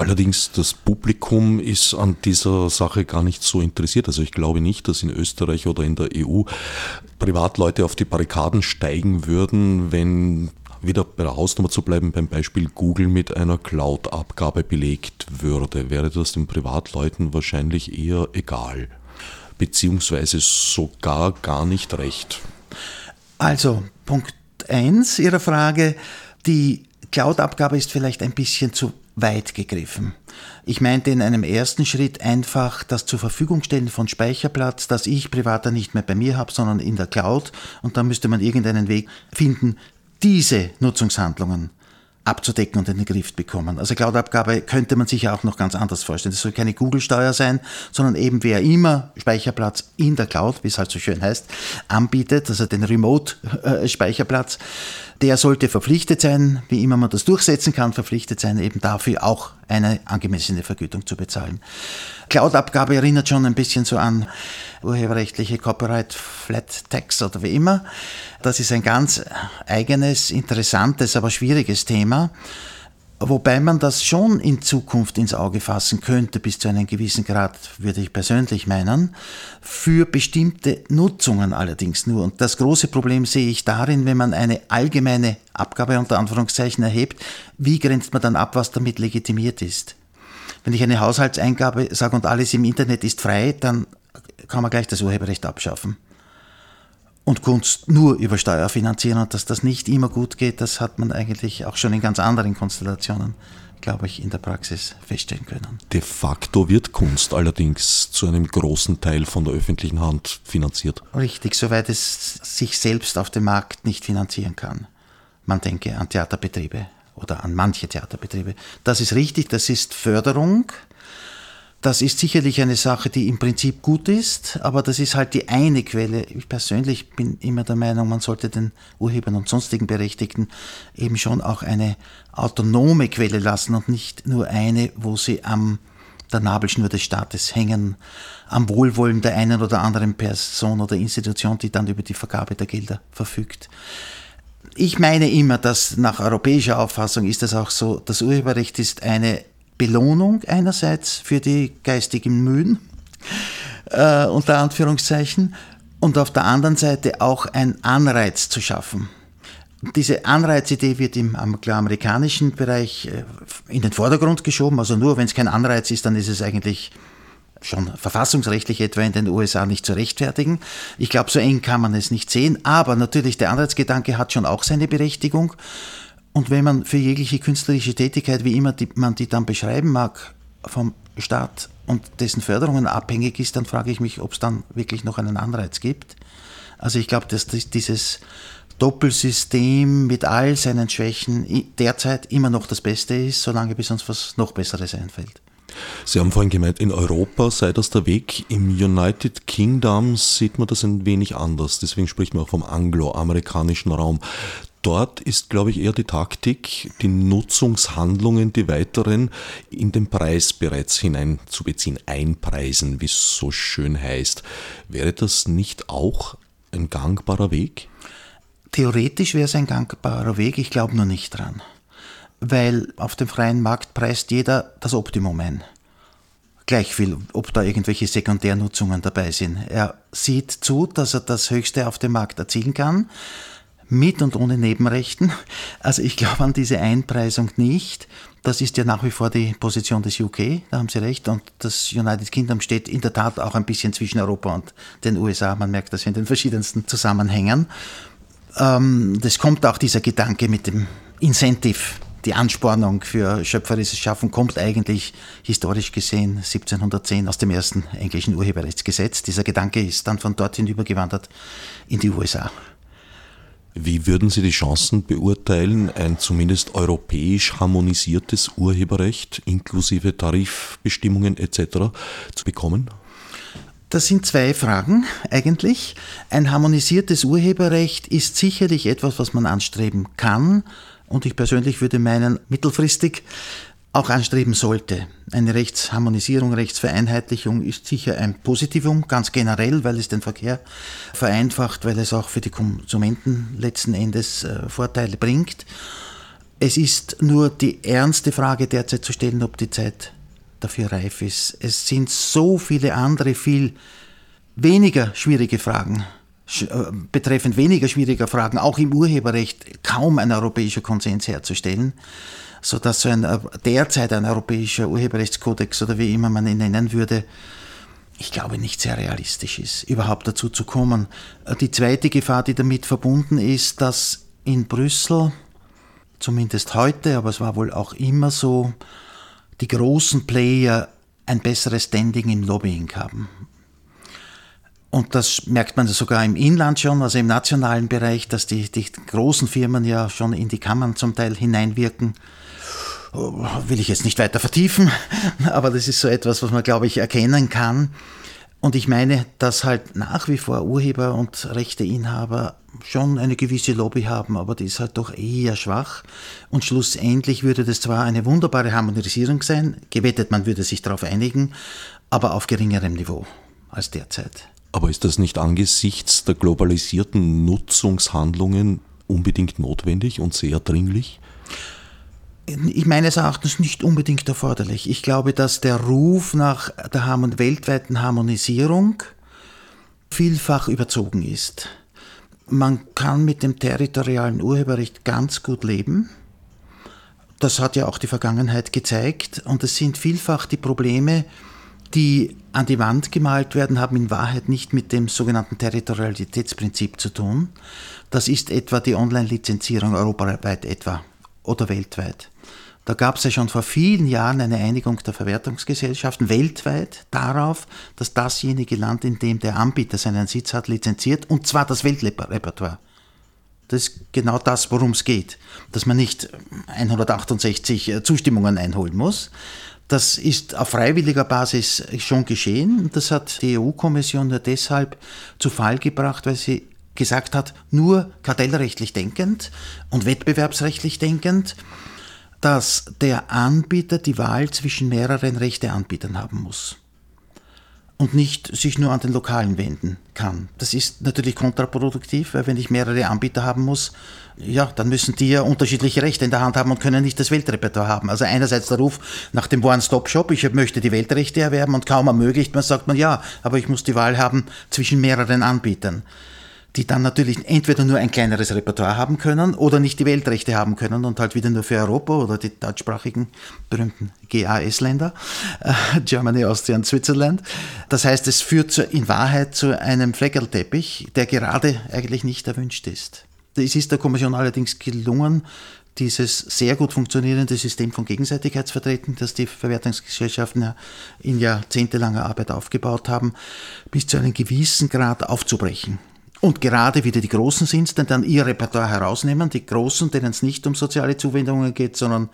Allerdings, das Publikum ist an dieser Sache gar nicht so interessiert. Also ich glaube nicht, dass in Österreich oder in der EU Privatleute auf die Barrikaden steigen würden, wenn wieder bei der Hausnummer zu bleiben, beim Beispiel Google mit einer Cloud-Abgabe belegt würde, wäre das den Privatleuten wahrscheinlich eher egal, beziehungsweise sogar gar nicht recht. Also, Punkt 1 Ihrer Frage, die Cloud-Abgabe ist vielleicht ein bisschen zu weit gegriffen. Ich meinte in einem ersten Schritt einfach das zur Verfügung stellen von Speicherplatz, das ich privater nicht mehr bei mir habe, sondern in der Cloud. Und da müsste man irgendeinen Weg finden, diese Nutzungshandlungen abzudecken und in den Griff bekommen. Also Cloud-Abgabe könnte man sich ja auch noch ganz anders vorstellen. Das soll keine Google-Steuer sein, sondern eben wer immer Speicherplatz in der Cloud, wie es halt so schön heißt, anbietet, also den Remote-Speicherplatz, der sollte verpflichtet sein, wie immer man das durchsetzen kann, verpflichtet sein, eben dafür auch eine angemessene Vergütung zu bezahlen. Cloud-Abgabe erinnert schon ein bisschen so an urheberrechtliche Copyright Flat Tax oder wie immer. Das ist ein ganz eigenes, interessantes, aber schwieriges Thema. Wobei man das schon in Zukunft ins Auge fassen könnte, bis zu einem gewissen Grad, würde ich persönlich meinen, für bestimmte Nutzungen allerdings nur. Und das große Problem sehe ich darin, wenn man eine allgemeine Abgabe unter Anführungszeichen erhebt, wie grenzt man dann ab, was damit legitimiert ist? Wenn ich eine Haushaltseingabe sage und alles im Internet ist frei, dann kann man gleich das Urheberrecht abschaffen und Kunst nur über Steuer finanzieren und dass das nicht immer gut geht, das hat man eigentlich auch schon in ganz anderen Konstellationen, glaube ich, in der Praxis feststellen können. De facto wird Kunst allerdings zu einem großen Teil von der öffentlichen Hand finanziert. Richtig, soweit es sich selbst auf dem Markt nicht finanzieren kann. Man denke an Theaterbetriebe oder an manche Theaterbetriebe. Das ist richtig, das ist Förderung das ist sicherlich eine Sache, die im Prinzip gut ist, aber das ist halt die eine Quelle. Ich persönlich bin immer der Meinung, man sollte den Urhebern und sonstigen Berechtigten eben schon auch eine autonome Quelle lassen und nicht nur eine, wo sie am der Nabelschnur des Staates hängen, am Wohlwollen der einen oder anderen Person oder Institution, die dann über die Vergabe der Gelder verfügt. Ich meine immer, dass nach europäischer Auffassung ist es auch so, das Urheberrecht ist eine Belohnung einerseits für die geistigen Mühen, äh, unter Anführungszeichen, und auf der anderen Seite auch ein Anreiz zu schaffen. Diese Anreizidee wird im amerikanischen Bereich äh, in den Vordergrund geschoben. Also nur wenn es kein Anreiz ist, dann ist es eigentlich schon verfassungsrechtlich etwa in den USA nicht zu rechtfertigen. Ich glaube, so eng kann man es nicht sehen. Aber natürlich, der Anreizgedanke hat schon auch seine Berechtigung. Und wenn man für jegliche künstlerische Tätigkeit, wie immer die, man die dann beschreiben mag, vom Staat und dessen Förderungen abhängig ist, dann frage ich mich, ob es dann wirklich noch einen Anreiz gibt. Also ich glaube, dass dieses Doppelsystem mit all seinen Schwächen derzeit immer noch das Beste ist, solange bis uns was noch Besseres einfällt. Sie haben vorhin gemeint, in Europa sei das der Weg. Im United Kingdom sieht man das ein wenig anders. Deswegen spricht man auch vom angloamerikanischen Raum. Dort ist, glaube ich, eher die Taktik, die Nutzungshandlungen, die weiteren, in den Preis bereits hineinzubeziehen, einpreisen, wie es so schön heißt. Wäre das nicht auch ein gangbarer Weg? Theoretisch wäre es ein gangbarer Weg, ich glaube nur nicht dran. Weil auf dem freien Markt preist jeder das Optimum ein. Gleich viel, ob da irgendwelche Sekundärnutzungen dabei sind. Er sieht zu, dass er das Höchste auf dem Markt erzielen kann mit und ohne Nebenrechten. Also ich glaube an diese Einpreisung nicht. Das ist ja nach wie vor die Position des UK, da haben Sie recht. Und das United Kingdom steht in der Tat auch ein bisschen zwischen Europa und den USA. Man merkt das in den verschiedensten Zusammenhängen. Ähm, das kommt auch dieser Gedanke mit dem Incentive die Anspornung für schöpferisches Schaffen kommt eigentlich historisch gesehen 1710 aus dem ersten englischen Urheberrechtsgesetz. Dieser Gedanke ist dann von dorthin übergewandert in die USA. Wie würden Sie die Chancen beurteilen, ein zumindest europäisch harmonisiertes Urheberrecht inklusive Tarifbestimmungen etc. zu bekommen? Das sind zwei Fragen eigentlich. Ein harmonisiertes Urheberrecht ist sicherlich etwas, was man anstreben kann. Und ich persönlich würde meinen, mittelfristig auch anstreben sollte. Eine Rechtsharmonisierung, Rechtsvereinheitlichung ist sicher ein Positivum, ganz generell, weil es den Verkehr vereinfacht, weil es auch für die Konsumenten letzten Endes äh, Vorteile bringt. Es ist nur die ernste Frage derzeit zu stellen, ob die Zeit dafür reif ist. Es sind so viele andere, viel weniger schwierige Fragen äh, betreffend weniger schwieriger Fragen, auch im Urheberrecht, kaum ein europäischer Konsens herzustellen, sodass so ein äh, derzeit ein europäischer Urheberrechtskodex oder wie immer man ihn nennen würde, ich glaube nicht sehr realistisch ist, überhaupt dazu zu kommen. Äh, die zweite Gefahr, die damit verbunden ist, dass in Brüssel, zumindest heute, aber es war wohl auch immer so, die großen Player ein besseres Standing im Lobbying haben. Und das merkt man sogar im Inland schon, also im nationalen Bereich, dass die, die großen Firmen ja schon in die Kammern zum Teil hineinwirken. Will ich jetzt nicht weiter vertiefen, aber das ist so etwas, was man, glaube ich, erkennen kann. Und ich meine, dass halt nach wie vor Urheber und Rechteinhaber schon eine gewisse Lobby haben, aber die ist halt doch eher schwach. Und schlussendlich würde das zwar eine wunderbare Harmonisierung sein, gewettet man würde sich darauf einigen, aber auf geringerem Niveau als derzeit. Aber ist das nicht angesichts der globalisierten Nutzungshandlungen unbedingt notwendig und sehr dringlich? Ich meines Erachtens nicht unbedingt erforderlich. Ich glaube, dass der Ruf nach der weltweiten Harmonisierung vielfach überzogen ist. Man kann mit dem territorialen Urheberrecht ganz gut leben. Das hat ja auch die Vergangenheit gezeigt. Und es sind vielfach die Probleme, die an die Wand gemalt werden, haben in Wahrheit nicht mit dem sogenannten Territorialitätsprinzip zu tun. Das ist etwa die Online-Lizenzierung europaweit etwa oder weltweit. Da gab es ja schon vor vielen Jahren eine Einigung der Verwertungsgesellschaften weltweit darauf, dass dasjenige Land, in dem der Anbieter seinen Sitz hat, lizenziert, und zwar das Weltrepertoire. Das ist genau das, worum es geht. Dass man nicht 168 Zustimmungen einholen muss, das ist auf freiwilliger Basis schon geschehen. Das hat die EU-Kommission nur deshalb zu Fall gebracht, weil sie gesagt hat, nur kartellrechtlich denkend und wettbewerbsrechtlich denkend, dass der Anbieter die Wahl zwischen mehreren Rechteanbietern haben muss und nicht sich nur an den Lokalen wenden kann. Das ist natürlich kontraproduktiv, weil wenn ich mehrere Anbieter haben muss, ja, dann müssen die ja unterschiedliche Rechte in der Hand haben und können nicht das Weltrepertoire haben. Also einerseits der Ruf nach dem One-Stop-Shop, ich möchte die Weltrechte erwerben und kaum ermöglicht man, sagt man ja, aber ich muss die Wahl haben zwischen mehreren Anbietern die dann natürlich entweder nur ein kleineres Repertoire haben können oder nicht die Weltrechte haben können und halt wieder nur für Europa oder die deutschsprachigen berühmten GAS-Länder, äh, Germany, Austria und Switzerland. Das heißt, es führt zu, in Wahrheit zu einem Fleckerlteppich, der gerade eigentlich nicht erwünscht ist. Es ist der Kommission allerdings gelungen, dieses sehr gut funktionierende System von Gegenseitigkeitsvertreten, das die Verwertungsgesellschaften in jahrzehntelanger Arbeit aufgebaut haben, bis zu einem gewissen Grad aufzubrechen. Und gerade wieder die Großen sind, die dann ihr Repertoire herausnehmen, die Großen, denen es nicht um soziale Zuwendungen geht, sondern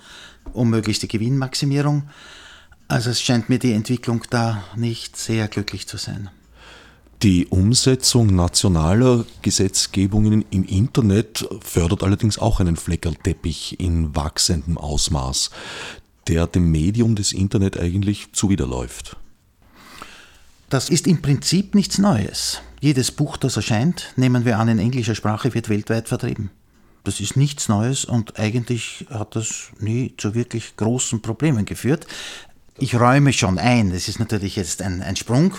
um möglichste Gewinnmaximierung. Also es scheint mir die Entwicklung da nicht sehr glücklich zu sein. Die Umsetzung nationaler Gesetzgebungen im Internet fördert allerdings auch einen Fleckerlteppich in wachsendem Ausmaß, der dem Medium des Internet eigentlich zuwiderläuft. Das ist im Prinzip nichts Neues. Jedes Buch, das erscheint, nehmen wir an, in englischer Sprache, wird weltweit vertrieben. Das ist nichts Neues und eigentlich hat das nie zu wirklich großen Problemen geführt. Ich räume schon ein, das ist natürlich jetzt ein, ein Sprung,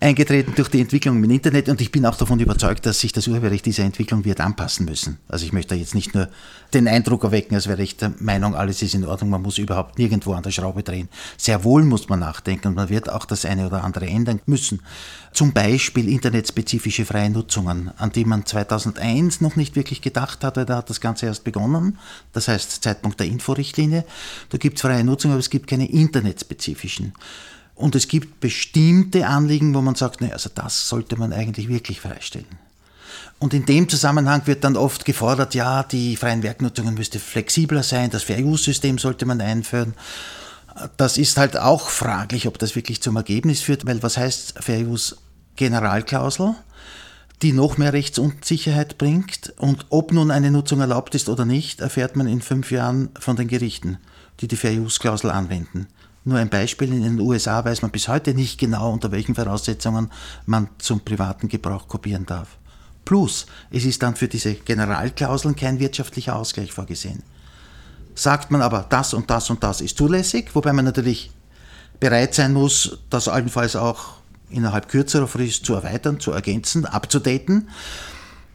eingetreten durch die Entwicklung im Internet und ich bin auch davon überzeugt, dass sich das Urheberrecht dieser Entwicklung wird anpassen müssen. Also ich möchte jetzt nicht nur den Eindruck erwecken, als wäre ich der Meinung, alles ist in Ordnung, man muss überhaupt nirgendwo an der Schraube drehen. Sehr wohl muss man nachdenken und man wird auch das eine oder andere ändern müssen. Zum Beispiel internetspezifische freie Nutzungen, an die man 2001 noch nicht wirklich gedacht hat, weil da hat das Ganze erst begonnen. Das heißt Zeitpunkt der Inforichtlinie. Da gibt es freie Nutzung, aber es gibt keine internetspezifischen. Und es gibt bestimmte Anliegen, wo man sagt, naja, also das sollte man eigentlich wirklich freistellen. Und in dem Zusammenhang wird dann oft gefordert, ja, die freien Werknutzungen müsste flexibler sein, das Fair-Use-System sollte man einführen. Das ist halt auch fraglich, ob das wirklich zum Ergebnis führt, weil was heißt Fair Use Generalklausel, die noch mehr Rechtsunsicherheit bringt und ob nun eine Nutzung erlaubt ist oder nicht, erfährt man in fünf Jahren von den Gerichten, die die Fair Use Klausel anwenden. Nur ein Beispiel, in den USA weiß man bis heute nicht genau, unter welchen Voraussetzungen man zum privaten Gebrauch kopieren darf. Plus, es ist dann für diese Generalklauseln kein wirtschaftlicher Ausgleich vorgesehen sagt man aber, das und das und das ist zulässig, wobei man natürlich bereit sein muss, das allenfalls auch innerhalb kürzerer Frist zu erweitern, zu ergänzen, abzudaten.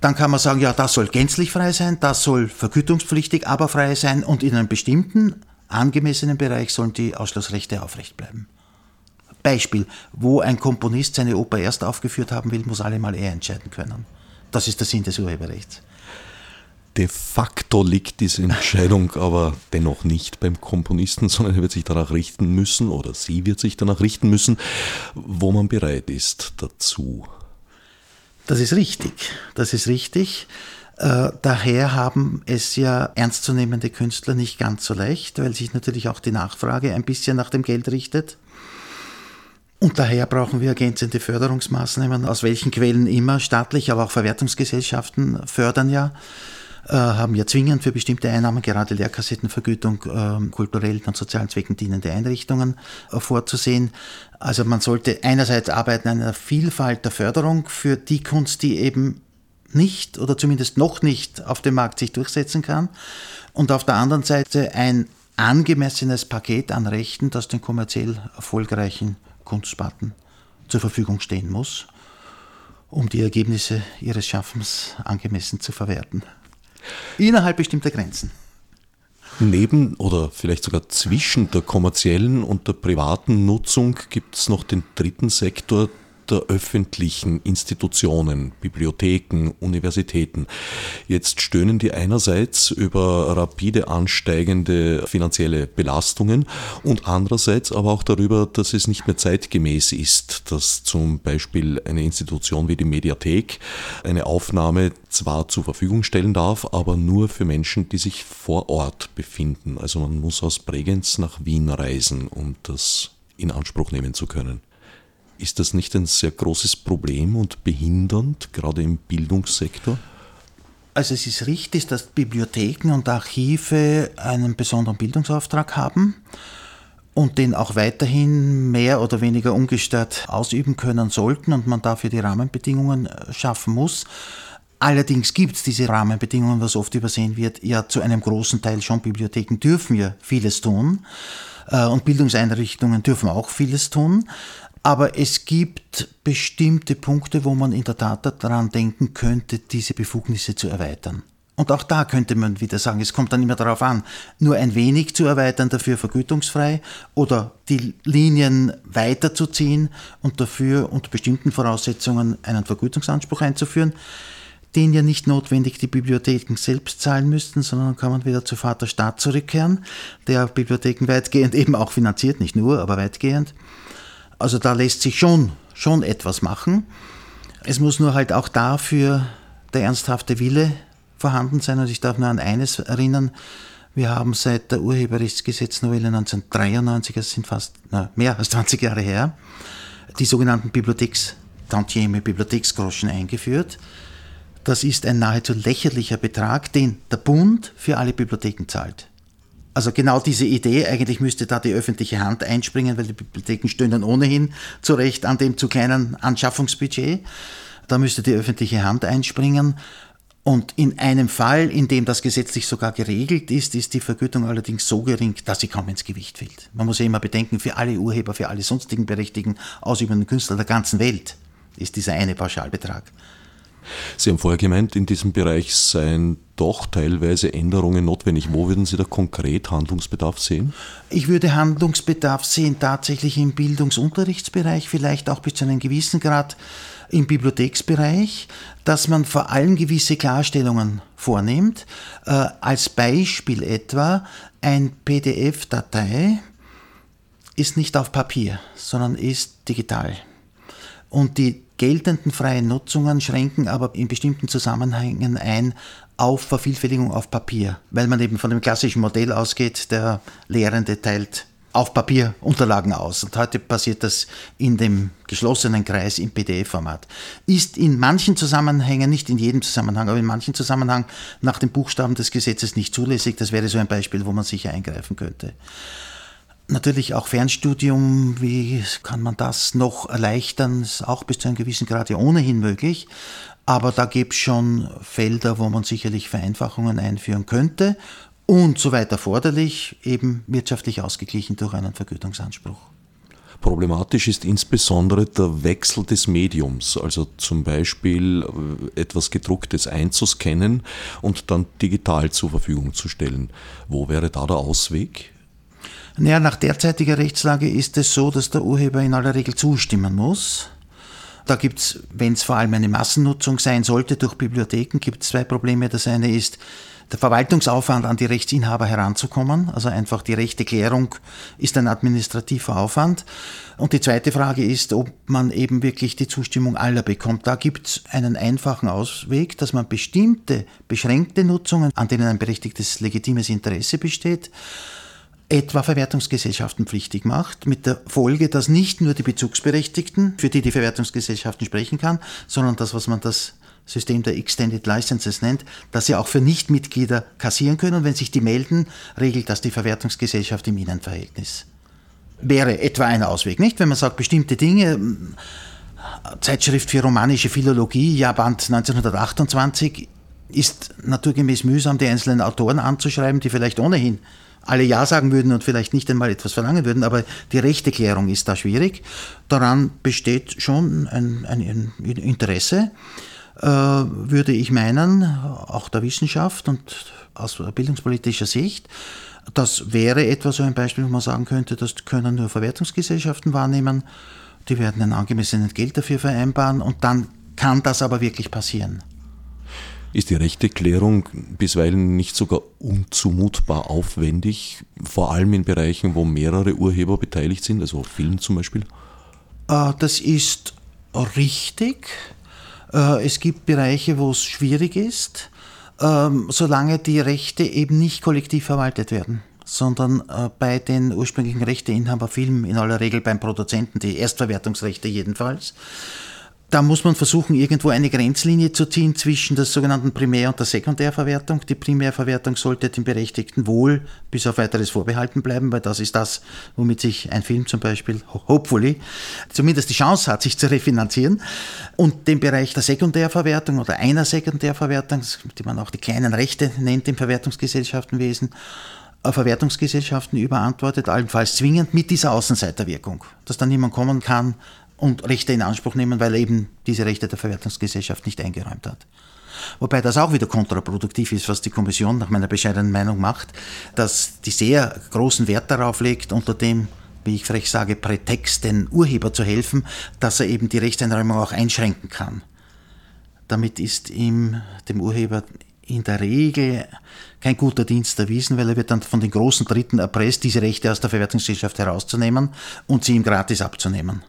Dann kann man sagen, ja, das soll gänzlich frei sein, das soll vergütungspflichtig, aber frei sein und in einem bestimmten angemessenen Bereich sollen die Ausschlussrechte aufrecht bleiben. Beispiel, wo ein Komponist seine Oper erst aufgeführt haben will, muss allemal er entscheiden können. Das ist der Sinn des Urheberrechts. De facto liegt diese Entscheidung aber dennoch nicht beim Komponisten, sondern er wird sich danach richten müssen oder sie wird sich danach richten müssen, wo man bereit ist dazu. Das ist richtig. Das ist richtig. Äh, daher haben es ja ernstzunehmende Künstler nicht ganz so leicht, weil sich natürlich auch die Nachfrage ein bisschen nach dem Geld richtet. Und daher brauchen wir ergänzende Förderungsmaßnahmen, aus welchen Quellen immer, staatlich, aber auch Verwertungsgesellschaften fördern ja haben ja zwingend für bestimmte Einnahmen, gerade Lehrkassettenvergütung, äh, kulturellen und sozialen Zwecken dienende Einrichtungen äh, vorzusehen. Also man sollte einerseits arbeiten an einer Vielfalt der Förderung für die Kunst, die eben nicht oder zumindest noch nicht auf dem Markt sich durchsetzen kann. Und auf der anderen Seite ein angemessenes Paket an Rechten, das den kommerziell erfolgreichen Kunstsparten zur Verfügung stehen muss, um die Ergebnisse ihres Schaffens angemessen zu verwerten. Innerhalb bestimmter Grenzen. Neben oder vielleicht sogar zwischen der kommerziellen und der privaten Nutzung gibt es noch den dritten Sektor, der öffentlichen Institutionen, Bibliotheken, Universitäten. Jetzt stöhnen die einerseits über rapide ansteigende finanzielle Belastungen und andererseits aber auch darüber, dass es nicht mehr zeitgemäß ist, dass zum Beispiel eine Institution wie die Mediathek eine Aufnahme zwar zur Verfügung stellen darf, aber nur für Menschen, die sich vor Ort befinden. Also man muss aus Bregenz nach Wien reisen, um das in Anspruch nehmen zu können. Ist das nicht ein sehr großes Problem und behindernd, gerade im Bildungssektor? Also es ist richtig, dass Bibliotheken und Archive einen besonderen Bildungsauftrag haben und den auch weiterhin mehr oder weniger ungestört ausüben können sollten und man dafür die Rahmenbedingungen äh, schaffen muss. Allerdings gibt es diese Rahmenbedingungen, was oft übersehen wird, ja zu einem großen Teil schon. Bibliotheken dürfen ja vieles tun äh, und Bildungseinrichtungen dürfen auch vieles tun. Aber es gibt bestimmte Punkte, wo man in der Tat daran denken könnte, diese Befugnisse zu erweitern. Und auch da könnte man wieder sagen, es kommt dann immer darauf an, nur ein wenig zu erweitern, dafür vergütungsfrei oder die Linien weiterzuziehen und dafür unter bestimmten Voraussetzungen einen Vergütungsanspruch einzuführen, den ja nicht notwendig die Bibliotheken selbst zahlen müssten, sondern kann man wieder zu Vaterstaat zurückkehren, der Bibliotheken weitgehend eben auch finanziert, nicht nur, aber weitgehend. Also da lässt sich schon, schon etwas machen. Es muss nur halt auch dafür der ernsthafte Wille vorhanden sein. Und ich darf nur an eines erinnern. Wir haben seit der Urheberrechtsgesetznovelle 1993, das sind fast na, mehr als 20 Jahre her, die sogenannten Bibliothekstantieme, Bibliotheksgroschen eingeführt. Das ist ein nahezu lächerlicher Betrag, den der Bund für alle Bibliotheken zahlt. Also genau diese Idee, eigentlich müsste da die öffentliche Hand einspringen, weil die Bibliotheken stehen dann ohnehin zu Recht an dem zu kleinen Anschaffungsbudget. Da müsste die öffentliche Hand einspringen. Und in einem Fall, in dem das gesetzlich sogar geregelt ist, ist die Vergütung allerdings so gering, dass sie kaum ins Gewicht fällt. Man muss ja immer bedenken, für alle Urheber, für alle sonstigen berechtigten ausübenden Künstler der ganzen Welt ist dieser eine Pauschalbetrag. Sie haben vorher gemeint, in diesem Bereich seien doch teilweise Änderungen notwendig. Wo würden Sie da konkret Handlungsbedarf sehen? Ich würde Handlungsbedarf sehen tatsächlich im Bildungsunterrichtsbereich, vielleicht auch bis zu einem gewissen Grad im Bibliotheksbereich, dass man vor allem gewisse Klarstellungen vornimmt. Äh, als Beispiel etwa, ein PDF-Datei ist nicht auf Papier, sondern ist digital. Und die geltenden freien Nutzungen schränken aber in bestimmten Zusammenhängen ein auf Vervielfältigung auf Papier, weil man eben von dem klassischen Modell ausgeht, der Lehrende teilt auf Papier Unterlagen aus. Und heute passiert das in dem geschlossenen Kreis im PDF-Format. Ist in manchen Zusammenhängen, nicht in jedem Zusammenhang, aber in manchen Zusammenhängen nach den Buchstaben des Gesetzes nicht zulässig. Das wäre so ein Beispiel, wo man sicher eingreifen könnte. Natürlich auch Fernstudium, wie kann man das noch erleichtern, ist auch bis zu einem gewissen Grad ja ohnehin möglich. Aber da gibt es schon Felder, wo man sicherlich Vereinfachungen einführen könnte und soweit erforderlich, eben wirtschaftlich ausgeglichen durch einen Vergütungsanspruch. Problematisch ist insbesondere der Wechsel des Mediums, also zum Beispiel äh, etwas gedrucktes einzuscannen und dann digital zur Verfügung zu stellen. Wo wäre da der Ausweg? Naja, nach derzeitiger Rechtslage ist es so, dass der Urheber in aller Regel zustimmen muss. Da gibt es, wenn es vor allem eine Massennutzung sein sollte durch Bibliotheken, gibt es zwei Probleme. Das eine ist, der Verwaltungsaufwand an die Rechtsinhaber heranzukommen. Also einfach die rechte Klärung ist ein administrativer Aufwand. Und die zweite Frage ist, ob man eben wirklich die Zustimmung aller bekommt. Da gibt es einen einfachen Ausweg, dass man bestimmte beschränkte Nutzungen, an denen ein berechtigtes legitimes Interesse besteht, etwa Verwertungsgesellschaften pflichtig macht, mit der Folge, dass nicht nur die Bezugsberechtigten, für die die Verwertungsgesellschaften sprechen kann, sondern das, was man das System der Extended Licenses nennt, dass sie auch für Nichtmitglieder kassieren können. Und wenn sich die melden, regelt das die Verwertungsgesellschaft im Innenverhältnis. Wäre etwa ein Ausweg, nicht? Wenn man sagt, bestimmte Dinge, Zeitschrift für romanische Philologie, Jahrband 1928, ist naturgemäß mühsam, die einzelnen Autoren anzuschreiben, die vielleicht ohnehin alle Ja sagen würden und vielleicht nicht einmal etwas verlangen würden, aber die Rechteklärung ist da schwierig. Daran besteht schon ein, ein Interesse. Äh, würde ich meinen, auch der Wissenschaft und aus bildungspolitischer Sicht, das wäre etwa so ein Beispiel, wo man sagen könnte, das können nur Verwertungsgesellschaften wahrnehmen, die werden ein angemessenes Geld dafür vereinbaren und dann kann das aber wirklich passieren. Ist die rechte Klärung bisweilen nicht sogar unzumutbar aufwendig, vor allem in Bereichen, wo mehrere Urheber beteiligt sind, also Film zum Beispiel? Äh, das ist richtig. Äh, es gibt Bereiche, wo es schwierig ist, ähm, solange die Rechte eben nicht kollektiv verwaltet werden sondern äh, bei den ursprünglichen Rechteinhaber Film in aller Regel beim Produzenten, die Erstverwertungsrechte jedenfalls da muss man versuchen, irgendwo eine Grenzlinie zu ziehen zwischen der sogenannten Primär- und der Sekundärverwertung. Die Primärverwertung sollte dem Berechtigten wohl bis auf weiteres vorbehalten bleiben, weil das ist das, womit sich ein Film zum Beispiel, hopefully, zumindest die Chance hat, sich zu refinanzieren. Und den Bereich der Sekundärverwertung oder einer Sekundärverwertung, die man auch die kleinen Rechte nennt im Verwertungsgesellschaftenwesen, äh, Verwertungsgesellschaften überantwortet, allenfalls zwingend mit dieser Außenseiterwirkung, dass dann niemand kommen kann, und Rechte in Anspruch nehmen, weil er eben diese Rechte der Verwertungsgesellschaft nicht eingeräumt hat. Wobei das auch wieder kontraproduktiv ist, was die Kommission nach meiner bescheidenen Meinung macht, dass die sehr großen Wert darauf legt, unter dem, wie ich frech sage, Prätext, den Urheber zu helfen, dass er eben die Rechtseinräumung auch einschränken kann. Damit ist ihm, dem Urheber in der Regel kein guter Dienst erwiesen, weil er wird dann von den großen Dritten erpresst, diese Rechte aus der Verwertungsgesellschaft herauszunehmen und sie ihm gratis abzunehmen.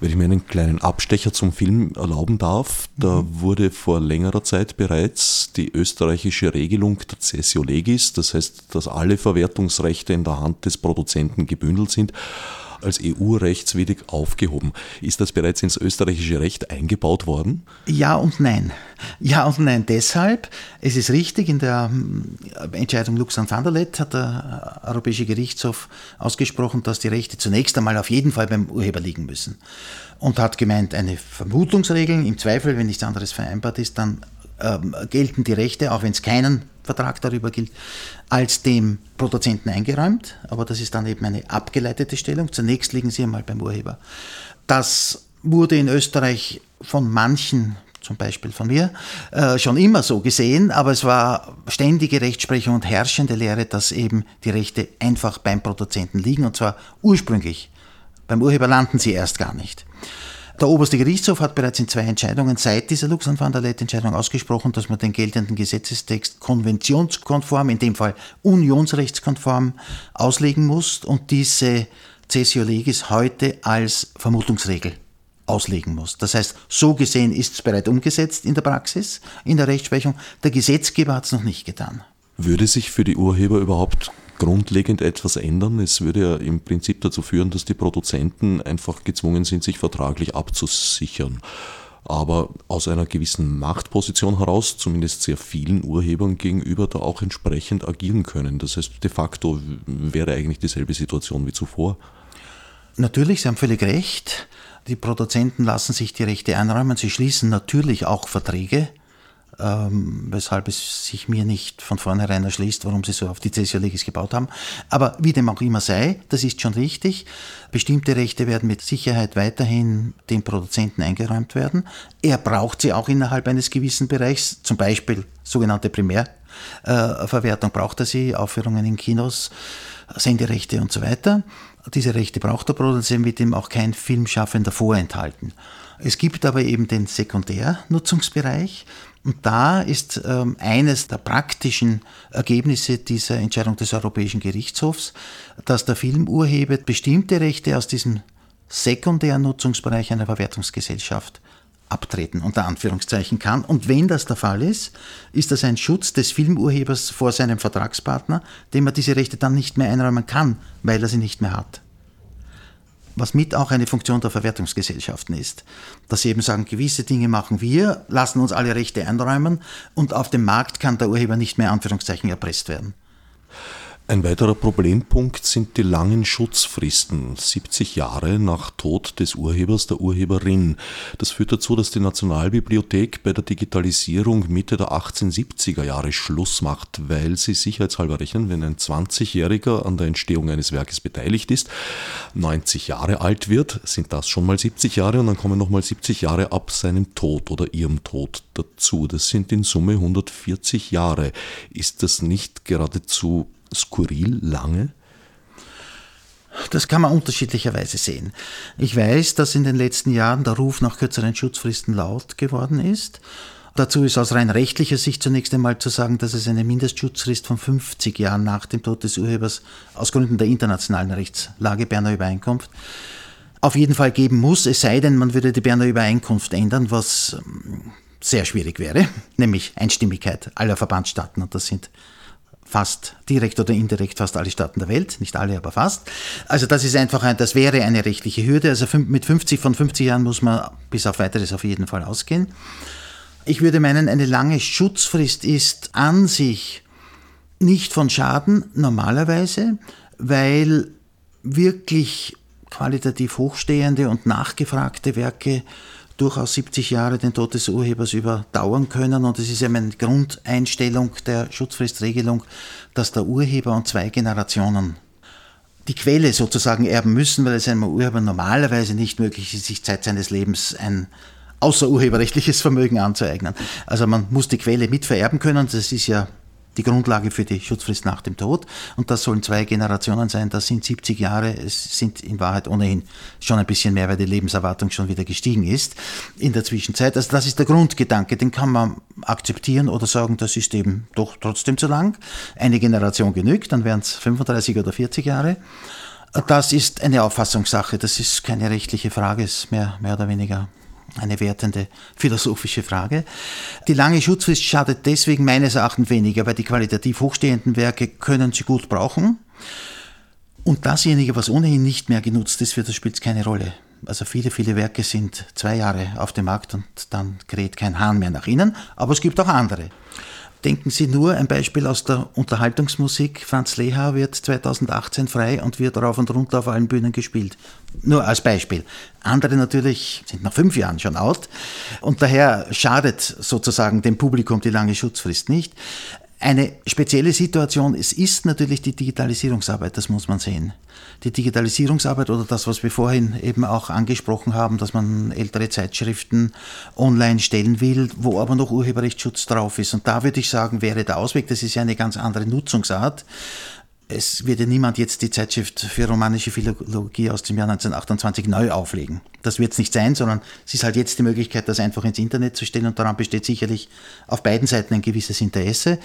Wenn ich mir einen kleinen Abstecher zum Film erlauben darf, da mhm. wurde vor längerer Zeit bereits die österreichische Regelung der Cessio Legis, das heißt, dass alle Verwertungsrechte in der Hand des Produzenten gebündelt sind, als EU-rechtswidrig aufgehoben. Ist das bereits ins österreichische Recht eingebaut worden? Ja und nein. Ja und nein deshalb. Es ist richtig, in der hm, Entscheidung Luxan van der Lett hat der Europäische Gerichtshof ausgesprochen, dass die Rechte zunächst einmal auf jeden Fall beim Urheber liegen müssen. Und hat gemeint, eine Vermutungsregel, im Zweifel, wenn nichts anderes vereinbart ist, dann ähm, gelten die Rechte, auch wenn es keinen Vertrag darüber gilt, als dem Produzenten eingeräumt. Aber das ist dann eben eine abgeleitete Stellung. Zunächst liegen sie einmal beim Urheber. Das wurde in Österreich von manchen zum Beispiel von mir, äh, schon immer so gesehen, aber es war ständige Rechtsprechung und herrschende Lehre, dass eben die Rechte einfach beim Produzenten liegen und zwar ursprünglich. Beim Urheber landen sie erst gar nicht. Der oberste Gerichtshof hat bereits in zwei Entscheidungen seit dieser Luxan van der Leit-Entscheidung ausgesprochen, dass man den geltenden Gesetzestext konventionskonform, in dem Fall unionsrechtskonform, auslegen muss und diese Cessio Legis heute als Vermutungsregel auslegen muss. Das heißt, so gesehen ist es bereits umgesetzt in der Praxis, in der Rechtsprechung. Der Gesetzgeber hat es noch nicht getan. Würde sich für die Urheber überhaupt grundlegend etwas ändern. Es würde ja im Prinzip dazu führen, dass die Produzenten einfach gezwungen sind, sich vertraglich abzusichern. Aber aus einer gewissen Machtposition heraus, zumindest sehr vielen Urhebern gegenüber, da auch entsprechend agieren können. Das heißt, de facto wäre eigentlich dieselbe Situation wie zuvor. Natürlich, Sie haben völlig recht. Die Produzenten lassen sich die Rechte einräumen. Sie schließen natürlich auch Verträge ähm, weshalb es sich mir nicht von vornherein erschließt, warum sie so auf die Legis gebaut haben. Aber wie dem auch immer sei, das ist schon richtig. Bestimmte Rechte werden mit Sicherheit weiterhin dem Produzenten eingeräumt werden. Er braucht sie auch innerhalb eines gewissen Bereichs, zum Beispiel sogenannte Primärverwertung braucht er sie, Aufführungen in Kinos, Senderechte und so weiter. Diese Rechte braucht der Produzent, wird ihm auch kein Filmschaffender vorenthalten. Es gibt aber eben den Sekundärnutzungsbereich, und da ist ähm, eines der praktischen Ergebnisse dieser Entscheidung des Europäischen Gerichtshofs, dass der Filmurheber bestimmte Rechte aus diesem sekundären Nutzungsbereich einer Verwertungsgesellschaft abtreten, unter Anführungszeichen kann. Und wenn das der Fall ist, ist das ein Schutz des Filmurhebers vor seinem Vertragspartner, dem er diese Rechte dann nicht mehr einräumen kann, weil er sie nicht mehr hat was mit auch eine Funktion der Verwertungsgesellschaften ist. Dass sie eben sagen, gewisse Dinge machen wir, lassen uns alle Rechte einräumen und auf dem Markt kann der Urheber nicht mehr Anführungszeichen erpresst werden. Ein weiterer Problempunkt sind die langen Schutzfristen, 70 Jahre nach Tod des Urhebers, der Urheberin. Das führt dazu, dass die Nationalbibliothek bei der Digitalisierung Mitte der 1870er Jahre Schluss macht, weil sie sicherheitshalber rechnen, wenn ein 20-Jähriger an der Entstehung eines Werkes beteiligt ist, 90 Jahre alt wird, sind das schon mal 70 Jahre und dann kommen nochmal 70 Jahre ab seinem Tod oder ihrem Tod dazu. Das sind in Summe 140 Jahre. Ist das nicht geradezu skurril lange? Das kann man unterschiedlicherweise sehen. Ich weiß, dass in den letzten Jahren der Ruf nach kürzeren Schutzfristen laut geworden ist. Dazu ist aus rein rechtlicher Sicht zunächst einmal zu sagen, dass es eine Mindestschutzfrist von 50 Jahren nach dem Tod des Urhebers aus Gründen der internationalen Rechtslage Berner Übereinkunft auf jeden Fall geben muss, es sei denn, man würde die Berner Übereinkunft ändern, was ähm, sehr schwierig wäre, nämlich Einstimmigkeit aller Verbandsstaaten und das sind fast direkt oder indirekt fast alle Staaten der Welt, nicht alle, aber fast. Also das ist einfach, ein, das wäre eine rechtliche Hürde. Also mit 50 von 50 Jahren muss man bis auf weiteres auf jeden Fall ausgehen. Ich würde meinen, eine lange Schutzfrist ist an sich nicht von Schaden normalerweise, weil wirklich qualitativ hochstehende und nachgefragte Werke durchaus 70 Jahre den Tod des Urhebers überdauern können. Und es ist eben eine Grundeinstellung der Schutzfristregelung, dass der Urheber und zwei Generationen die Quelle sozusagen erben müssen, weil es einem Urheber normalerweise nicht möglich ist, sich Zeit seines Lebens ein außerurheberrechtliches Vermögen anzueignen. Also man muss die Quelle mitvererben können. Das ist ja die Grundlage für die Schutzfrist nach dem Tod. Und das sollen zwei Generationen sein, das sind 70 Jahre. Es sind in Wahrheit ohnehin schon ein bisschen mehr, weil die Lebenserwartung schon wieder gestiegen ist in der Zwischenzeit. Also das ist der Grundgedanke, den kann man akzeptieren oder sagen, das ist eben doch trotzdem zu lang. Eine Generation genügt, dann wären es 35 oder 40 Jahre. Das ist eine Auffassungssache, das ist keine rechtliche Frage, ist mehr, mehr oder weniger eine wertende philosophische Frage. Die lange Schutzfrist schadet deswegen meines Erachtens weniger, weil die qualitativ hochstehenden Werke können Sie gut brauchen. Und dasjenige, was ohnehin nicht mehr genutzt ist, für das spielt keine Rolle. Also viele, viele Werke sind zwei Jahre auf dem Markt und dann kräht kein Hahn mehr nach innen, aber es gibt auch andere. Denken Sie nur, ein Beispiel aus der Unterhaltungsmusik. Franz Lehar wird 2018 frei und wird rauf und runter auf allen Bühnen gespielt. Nur als Beispiel. Andere natürlich sind nach fünf Jahren schon out und daher schadet sozusagen dem Publikum die lange Schutzfrist nicht. Eine spezielle Situation, es ist natürlich die Digitalisierungsarbeit, das muss man sehen. Die Digitalisierungsarbeit oder das, was wir vorhin eben auch angesprochen haben, dass man ältere Zeitschriften online stellen will, wo aber noch Urheberrechtsschutz drauf ist. Und da würde ich sagen, wäre der Ausweg, das ist ja eine ganz andere Nutzungsart, es wird ja niemand jetzt die Zeitschrift für romanische Philologie aus dem Jahr 1928 neu auflegen. Das wird es nicht sein, sondern es ist halt jetzt die Möglichkeit, das einfach ins Internet zu stellen und daran besteht sicherlich auf beiden Seiten ein gewisses Interesse.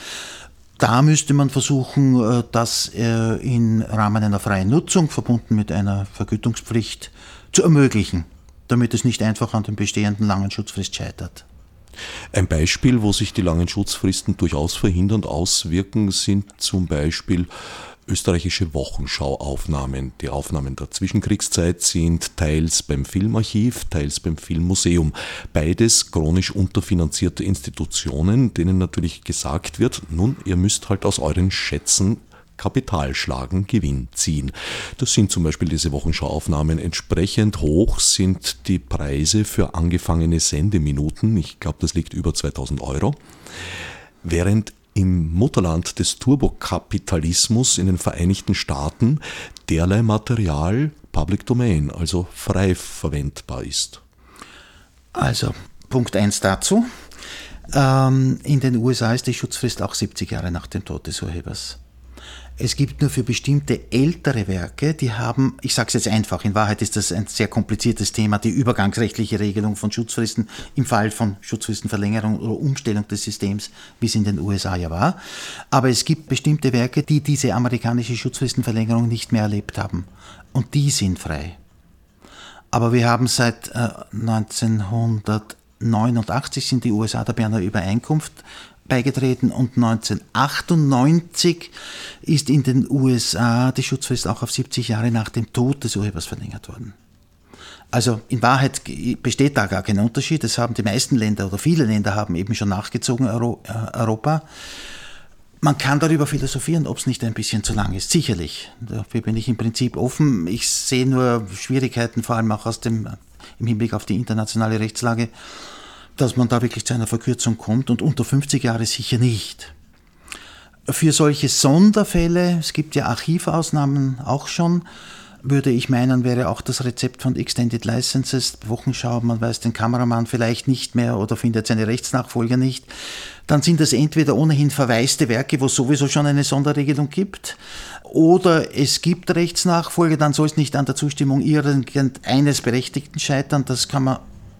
Da müsste man versuchen, äh, das äh, im Rahmen einer freien Nutzung, verbunden mit einer Vergütungspflicht, zu ermöglichen, damit es nicht einfach an den bestehenden langen Schutzfrist scheitert. Ein Beispiel, wo sich die langen Schutzfristen durchaus verhindernd auswirken, sind zum Beispiel österreichische Wochenschauaufnahmen. Die Aufnahmen der Zwischenkriegszeit sind teils beim Filmarchiv, teils beim Filmmuseum. Beides chronisch unterfinanzierte Institutionen, denen natürlich gesagt wird, nun, ihr müsst halt aus euren Schätzen Kapital schlagen, Gewinn ziehen. Das sind zum Beispiel diese Wochenschauaufnahmen. Entsprechend hoch sind die Preise für angefangene Sendeminuten. Ich glaube, das liegt über 2000 Euro. Während im Mutterland des Turbokapitalismus in den Vereinigten Staaten derlei Material Public Domain, also frei verwendbar ist. Also, Punkt 1 dazu. Ähm, in den USA ist die Schutzfrist auch 70 Jahre nach dem Tod des Urhebers. Es gibt nur für bestimmte ältere Werke, die haben, ich sage es jetzt einfach, in Wahrheit ist das ein sehr kompliziertes Thema, die übergangsrechtliche Regelung von Schutzfristen im Fall von Schutzfristenverlängerung oder Umstellung des Systems, wie es in den USA ja war. Aber es gibt bestimmte Werke, die diese amerikanische Schutzfristenverlängerung nicht mehr erlebt haben. Und die sind frei. Aber wir haben seit äh, 1989 sind die USA der Berner Übereinkunft beigetreten und 1998 ist in den USA die Schutzfrist auch auf 70 Jahre nach dem Tod des Urhebers verlängert worden. Also in Wahrheit besteht da gar kein Unterschied. Das haben die meisten Länder oder viele Länder haben eben schon nachgezogen, äh, Europa. Man kann darüber philosophieren, ob es nicht ein bisschen zu lang ist. Sicherlich. Dafür bin ich im Prinzip offen. Ich sehe nur Schwierigkeiten, vor allem auch aus dem, im Hinblick auf die internationale Rechtslage dass man da wirklich zu einer Verkürzung kommt und unter 50 Jahre sicher nicht. Für solche Sonderfälle, es gibt ja Archivausnahmen auch schon, würde ich meinen, wäre auch das Rezept von Extended Licenses, Wochenschau, man weiß den Kameramann vielleicht nicht mehr oder findet seine Rechtsnachfolger nicht, dann sind das entweder ohnehin verwaiste Werke, wo es sowieso schon eine Sonderregelung gibt, oder es gibt Rechtsnachfolger, dann soll es nicht an der Zustimmung irgendeines Berechtigten scheitern, das kann man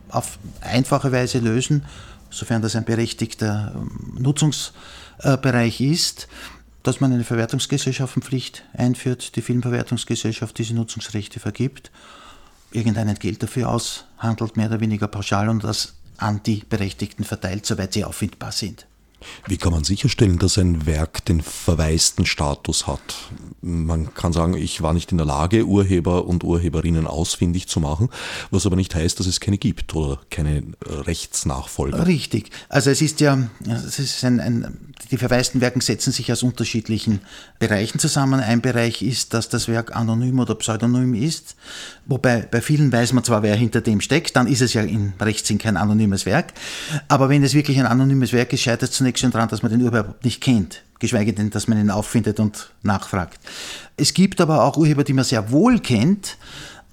auf einfache Weise lösen, sofern das ein berechtigter ähm, Nutzungsbereich ist, dass man eine Verwertungsgesellschaftenpflicht einführt, die Filmverwertungsgesellschaft diese Nutzungsrechte vergibt, irgendein Entgelt dafür aushandelt, mehr oder weniger pauschal und das an die Berechtigten verteilt, soweit sie auffindbar sind. Wie kann man sicherstellen, dass ein Werk den verwaisten Status hat? Man kann sagen, ich war nicht in der Lage, Urheber und Urheberinnen ausfindig zu machen, was aber nicht heißt, dass es keine gibt oder keine äh, Rechtsnachfolger. Richtig. Also es ist ja, es ist ein, ein, die verwaisten Werken setzen sich aus unterschiedlichen Bereichen zusammen. Ein Bereich ist, dass das Werk anonym oder pseudonym ist, wobei bei vielen weiß man zwar, wer hinter dem steckt, dann ist es ja im Rechtssinn kein anonymes Werk. Aber wenn es wirklich ein anonymes Werk ist, scheitert es zunächst schon daran, dass man den Urheber nicht kennt, geschweige denn, dass man ihn auffindet und nachfragt. Es gibt aber auch Urheber, die man sehr wohl kennt,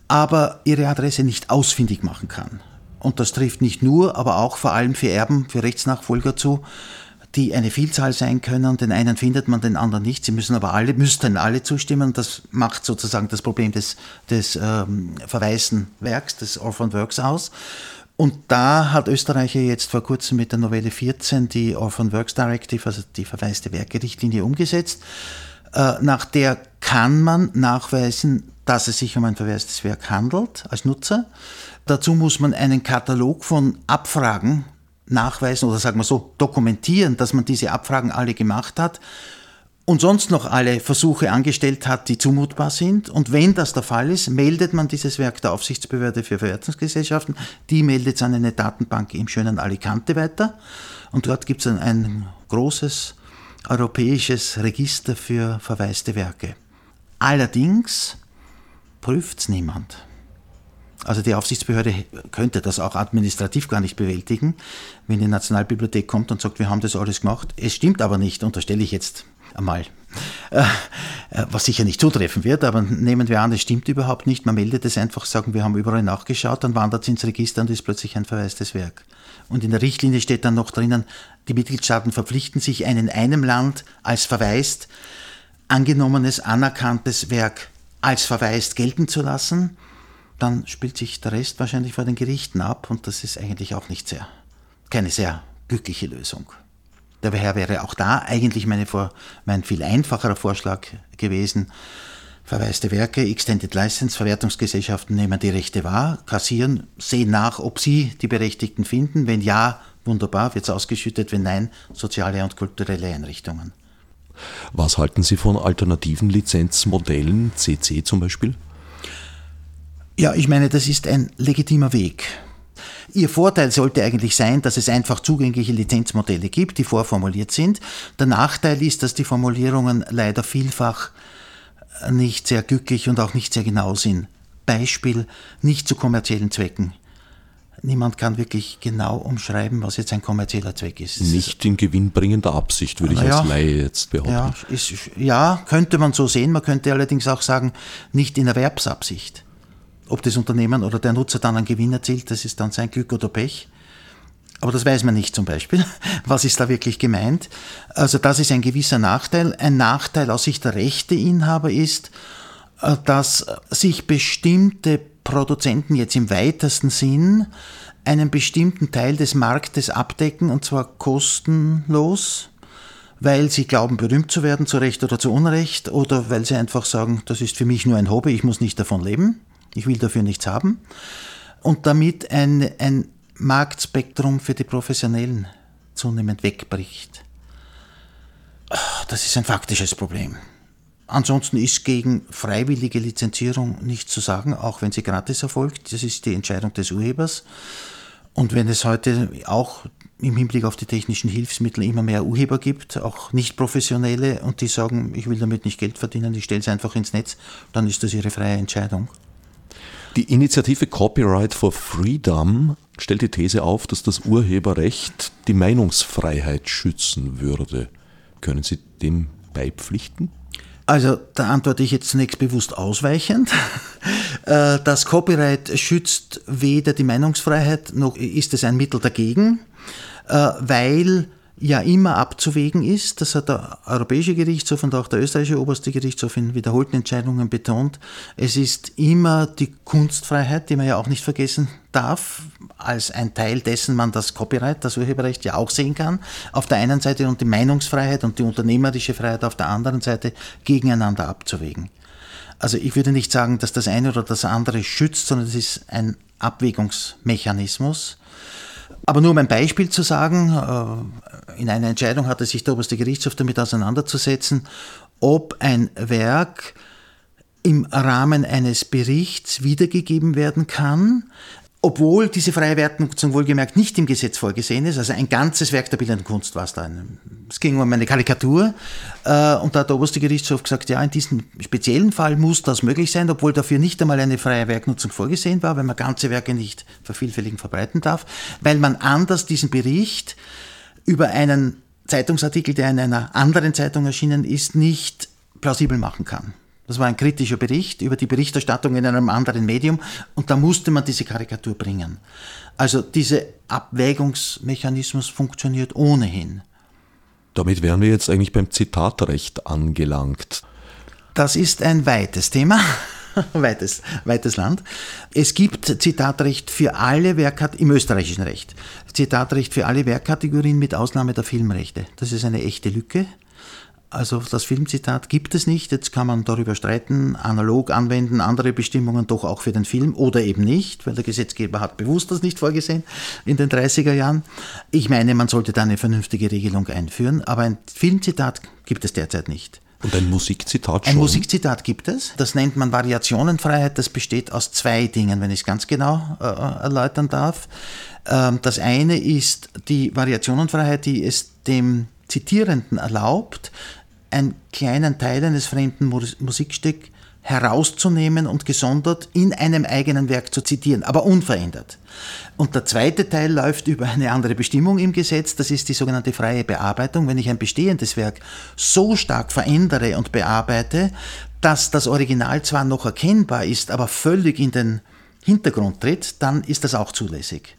aber ihre Adresse nicht ausfindig machen kann. Und das trifft nicht nur, aber auch vor allem für Erben, für Rechtsnachfolger zu, die eine Vielzahl sein können. Den einen findet man, den anderen nicht. Sie müssen aber alle, müssten alle zustimmen. Das macht sozusagen das Problem des, des ähm, verwaisten Werks, des Orphan Works aus. Und da hat Österreich jetzt vor kurzem mit der Novelle 14 die Orphan Works Directive, also die verwaiste Werke-Richtlinie, umgesetzt. Äh, nach der kann man nachweisen, dass es sich um ein verwaistes Werk handelt als Nutzer. Dazu muss man einen Katalog von Abfragen nachweisen oder sagen wir so dokumentieren, dass man diese Abfragen alle gemacht hat und sonst noch alle Versuche angestellt hat, die zumutbar sind. Und wenn das der Fall ist, meldet man dieses Werk der Aufsichtsbehörde für Verwertungsgesellschaften. Die meldet es an eine Datenbank im schönen Alicante weiter. Und dort gibt es ein, ein großes europäisches Register für verwaiste Werke. Allerdings prüft es niemand. Also die Aufsichtsbehörde könnte das auch administrativ gar nicht bewältigen, wenn die Nationalbibliothek kommt und sagt, wir haben das alles gemacht. Es stimmt aber nicht, unterstelle ich jetzt einmal. Äh, äh, was sicher nicht zutreffen wird, aber nehmen wir an, es stimmt überhaupt nicht. Man meldet es einfach, sagen, wir haben überall nachgeschaut, dann wandert es ins Register und ist plötzlich ein verwaistes Werk. Und in der Richtlinie steht dann noch drinnen, die Mitgliedstaaten verpflichten sich, ein in einem Land als verwaist angenommenes, anerkanntes Werk als verwaist gelten zu lassen dann spielt sich der Rest wahrscheinlich vor den Gerichten ab und das ist eigentlich auch nicht sehr, keine sehr glückliche Lösung. Daher wäre auch da eigentlich meine mein viel einfacherer Vorschlag gewesen, verwaiste Werke, Extended License, Verwertungsgesellschaften nehmen die Rechte wahr, kassieren, sehen nach, ob sie die Berechtigten finden. Wenn ja, wunderbar, wird es ausgeschüttet. Wenn nein, soziale und kulturelle Einrichtungen. Was halten Sie von alternativen Lizenzmodellen, CC zum Beispiel? Ja, ich meine, das ist ein legitimer Weg. Ihr Vorteil sollte eigentlich sein, dass es einfach zugängliche Lizenzmodelle gibt, die vorformuliert sind. Der Nachteil ist, dass die Formulierungen leider vielfach nicht sehr glücklich und auch nicht sehr genau sind. Beispiel nicht zu kommerziellen Zwecken. Niemand kann wirklich genau umschreiben, was jetzt ein kommerzieller Zweck ist. Nicht in gewinnbringender Absicht, würde ich ja, als Laie jetzt behaupten. Ja, ist, ja, könnte man so sehen. Man könnte allerdings auch sagen, nicht in Erwerbsabsicht. Ob das Unternehmen oder der Nutzer dann einen Gewinn erzielt, das ist dann sein Glück oder Pech. Aber das weiß man nicht zum Beispiel. Was ist da wirklich gemeint? Also das ist ein gewisser Nachteil. Ein Nachteil aus Sicht der Rechteinhaber ist, äh, dass sich bestimmte Produzenten jetzt im weitesten Sinn einen bestimmten Teil des Marktes abdecken und zwar kostenlos, weil sie glauben, berühmt zu werden, zu Recht oder zu Unrecht, oder weil sie einfach sagen, das ist für mich nur ein Hobby, ich muss nicht davon leben. Ich will dafür nichts haben. Und damit ein, ein Marktspektrum für die Professionellen zunehmend wegbricht. Das ist ein faktisches Problem. Ansonsten ist gegen freiwillige Lizenzierung nichts zu sagen, auch wenn sie gratis erfolgt. Das ist die Entscheidung des Urhebers. Und wenn es heute auch im Hinblick auf die technischen Hilfsmittel immer mehr Urheber gibt, auch nicht professionelle, und die sagen, ich will damit nicht Geld verdienen, ich stelle es einfach ins Netz, dann ist das ihre freie Entscheidung. Die Initiative Copyright for Freedom stellt die These auf, dass das Urheberrecht die Meinungsfreiheit schützen würde. Können Sie dem beipflichten? Also da antworte ich jetzt zunächst bewusst ausweichend. Äh, das Copyright schützt weder die Meinungsfreiheit noch ist es ein Mittel dagegen, äh, weil ja immer abzuwägen ist, das hat der Europäische Gerichtshof und auch der österreichische Oberste Gerichtshof in wiederholten Entscheidungen betont, es ist immer die Kunstfreiheit, die man ja auch nicht vergessen darf, als ein Teil dessen man das Copyright, das Urheberrecht ja auch sehen kann, auf der einen Seite und die Meinungsfreiheit und die unternehmerische Freiheit auf der anderen Seite gegeneinander abzuwägen. Also ich würde nicht sagen, dass das eine oder das andere schützt, sondern es ist ein Abwägungsmechanismus. Aber nur um ein Beispiel zu sagen, äh, in einer Entscheidung hatte sich der oberste Gerichtshof damit auseinanderzusetzen, ob ein Werk im Rahmen eines Berichts wiedergegeben werden kann, obwohl diese freie Wertnutzung wohlgemerkt nicht im Gesetz vorgesehen ist, also ein ganzes Werk der bildenden Kunst war es da. Es ging um eine Karikatur äh, und da hat der oberste Gerichtshof gesagt, ja, in diesem speziellen Fall muss das möglich sein, obwohl dafür nicht einmal eine freie Werknutzung vorgesehen war, weil man ganze Werke nicht vervielfältigen verbreiten darf, weil man anders diesen Bericht über einen Zeitungsartikel, der in einer anderen Zeitung erschienen ist, nicht plausibel machen kann. Das war ein kritischer Bericht über die Berichterstattung in einem anderen Medium und da musste man diese Karikatur bringen. Also dieser Abwägungsmechanismus funktioniert ohnehin. Damit wären wir jetzt eigentlich beim Zitatrecht angelangt. Das ist ein weites Thema. weites, weites Land. Es gibt Zitatrecht für alle Werkkategorien, im österreichischen Recht, Zitatrecht für alle Werkkategorien mit Ausnahme der Filmrechte. Das ist eine echte Lücke. Also das Filmzitat gibt es nicht. Jetzt kann man darüber streiten, analog anwenden, andere Bestimmungen doch auch für den Film oder eben nicht, weil der Gesetzgeber hat bewusst das nicht vorgesehen in den 30er Jahren. Ich meine, man sollte da eine vernünftige Regelung einführen, aber ein Filmzitat gibt es derzeit nicht. Und ein Musikzitat schon? Ein Musikzitat gibt es. Das nennt man Variationenfreiheit. Das besteht aus zwei Dingen, wenn ich es ganz genau äh, erläutern darf. Ähm, das eine ist die Variationenfreiheit, die es dem Zitierenden erlaubt, einen kleinen Teil eines fremden Musikstücks herauszunehmen und gesondert in einem eigenen Werk zu zitieren, aber unverändert. Und der zweite Teil läuft über eine andere Bestimmung im Gesetz, das ist die sogenannte freie Bearbeitung. Wenn ich ein bestehendes Werk so stark verändere und bearbeite, dass das Original zwar noch erkennbar ist, aber völlig in den Hintergrund tritt, dann ist das auch zulässig.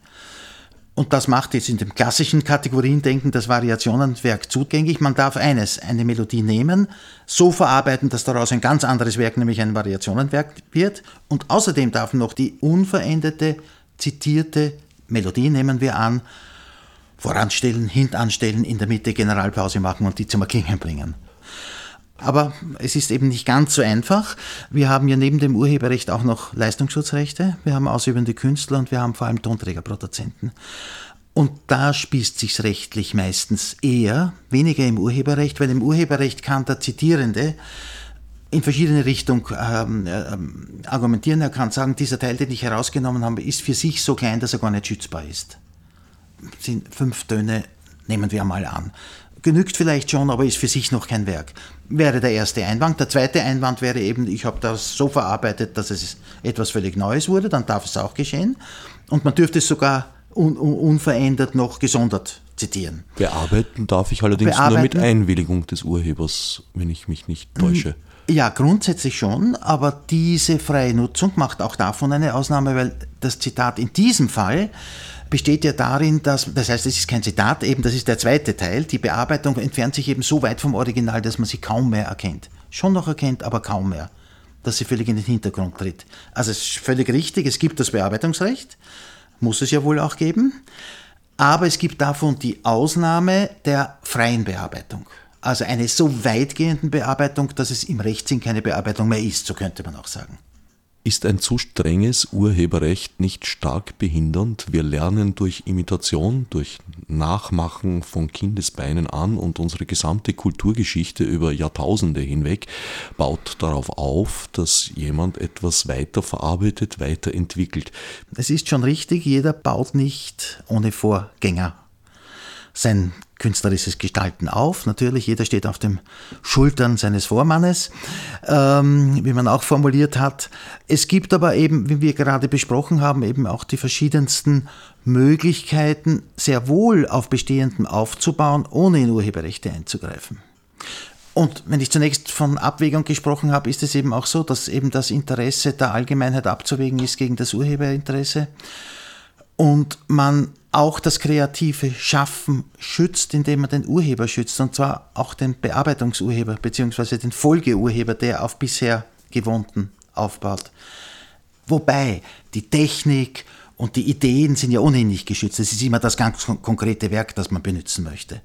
Und das macht jetzt in dem klassischen Kategoriendenken das Variationenwerk zugänglich. Man darf eines, eine Melodie nehmen, so verarbeiten, dass daraus ein ganz anderes Werk, nämlich ein Variationenwerk wird. Und außerdem darf noch die unveränderte, zitierte Melodie, nehmen wir an, voranstellen, hintanstellen, in der Mitte Generalpause machen und die zum Erklingen bringen. Aber es ist eben nicht ganz so einfach. Wir haben ja neben dem Urheberrecht auch noch Leistungsschutzrechte, wir haben ausübende Künstler und wir haben vor allem Tonträgerproduzenten. Und da spießt sich's rechtlich meistens eher, weniger im Urheberrecht, weil im Urheberrecht kann der Zitierende in verschiedene Richtungen ähm, äh, argumentieren. Er kann sagen, dieser Teil, den ich herausgenommen habe, ist für sich so klein, dass er gar nicht schützbar ist. Sind fünf Töne, nehmen wir einmal an genügt vielleicht schon, aber ist für sich noch kein Werk. Wäre der erste Einwand. Der zweite Einwand wäre eben, ich habe das so verarbeitet, dass es etwas völlig Neues wurde, dann darf es auch geschehen. Und man dürfte es sogar un un unverändert noch gesondert zitieren. Bearbeiten darf ich allerdings nur mit Einwilligung des Urhebers, wenn ich mich nicht täusche. Ja, grundsätzlich schon, aber diese freie Nutzung macht auch davon eine Ausnahme, weil das Zitat in diesem Fall besteht ja darin, dass, das heißt, es ist kein Zitat, eben das ist der zweite Teil, die Bearbeitung entfernt sich eben so weit vom Original, dass man sie kaum mehr erkennt. Schon noch erkennt, aber kaum mehr, dass sie völlig in den Hintergrund tritt. Also es ist völlig richtig, es gibt das Bearbeitungsrecht, muss es ja wohl auch geben, aber es gibt davon die Ausnahme der freien Bearbeitung. Also eine so weitgehenden Bearbeitung, dass es im Rechtssinn keine Bearbeitung mehr ist, so könnte man auch sagen. Ist ein zu strenges Urheberrecht nicht stark behindernd? Wir lernen durch Imitation, durch Nachmachen von Kindesbeinen an und unsere gesamte Kulturgeschichte über Jahrtausende hinweg baut darauf auf, dass jemand etwas weiterverarbeitet, weiterentwickelt. Es ist schon richtig, jeder baut nicht ohne Vorgänger sein künstlerisches Gestalten auf. Natürlich, jeder steht auf den Schultern seines Vormannes, ähm, wie man auch formuliert hat. Es gibt aber eben, wie wir gerade besprochen haben, eben auch die verschiedensten Möglichkeiten, sehr wohl auf Bestehendem aufzubauen, ohne in Urheberrechte einzugreifen. Und wenn ich zunächst von Abwägung gesprochen habe, ist es eben auch so, dass eben das Interesse der Allgemeinheit abzuwägen ist gegen das Urheberinteresse und man auch das kreative Schaffen schützt, indem man den Urheber schützt, und zwar auch den Bearbeitungsurheber bzw. den Folgeurheber, der auf bisher gewohnten aufbaut. Wobei die Technik und die Ideen sind ja ohnehin nicht geschützt. Es ist immer das ganz konkrete Werk, das man benutzen möchte.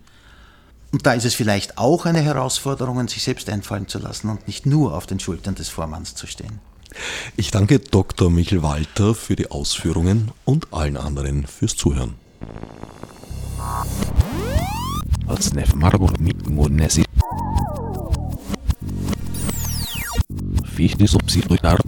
Und da ist es vielleicht auch eine Herausforderung, sich selbst einfallen zu lassen und nicht nur auf den Schultern des Vormanns zu stehen. Ich danke Dr. Michael Walter für die Ausführungen und allen anderen fürs Zuhören. Fichte subsidiar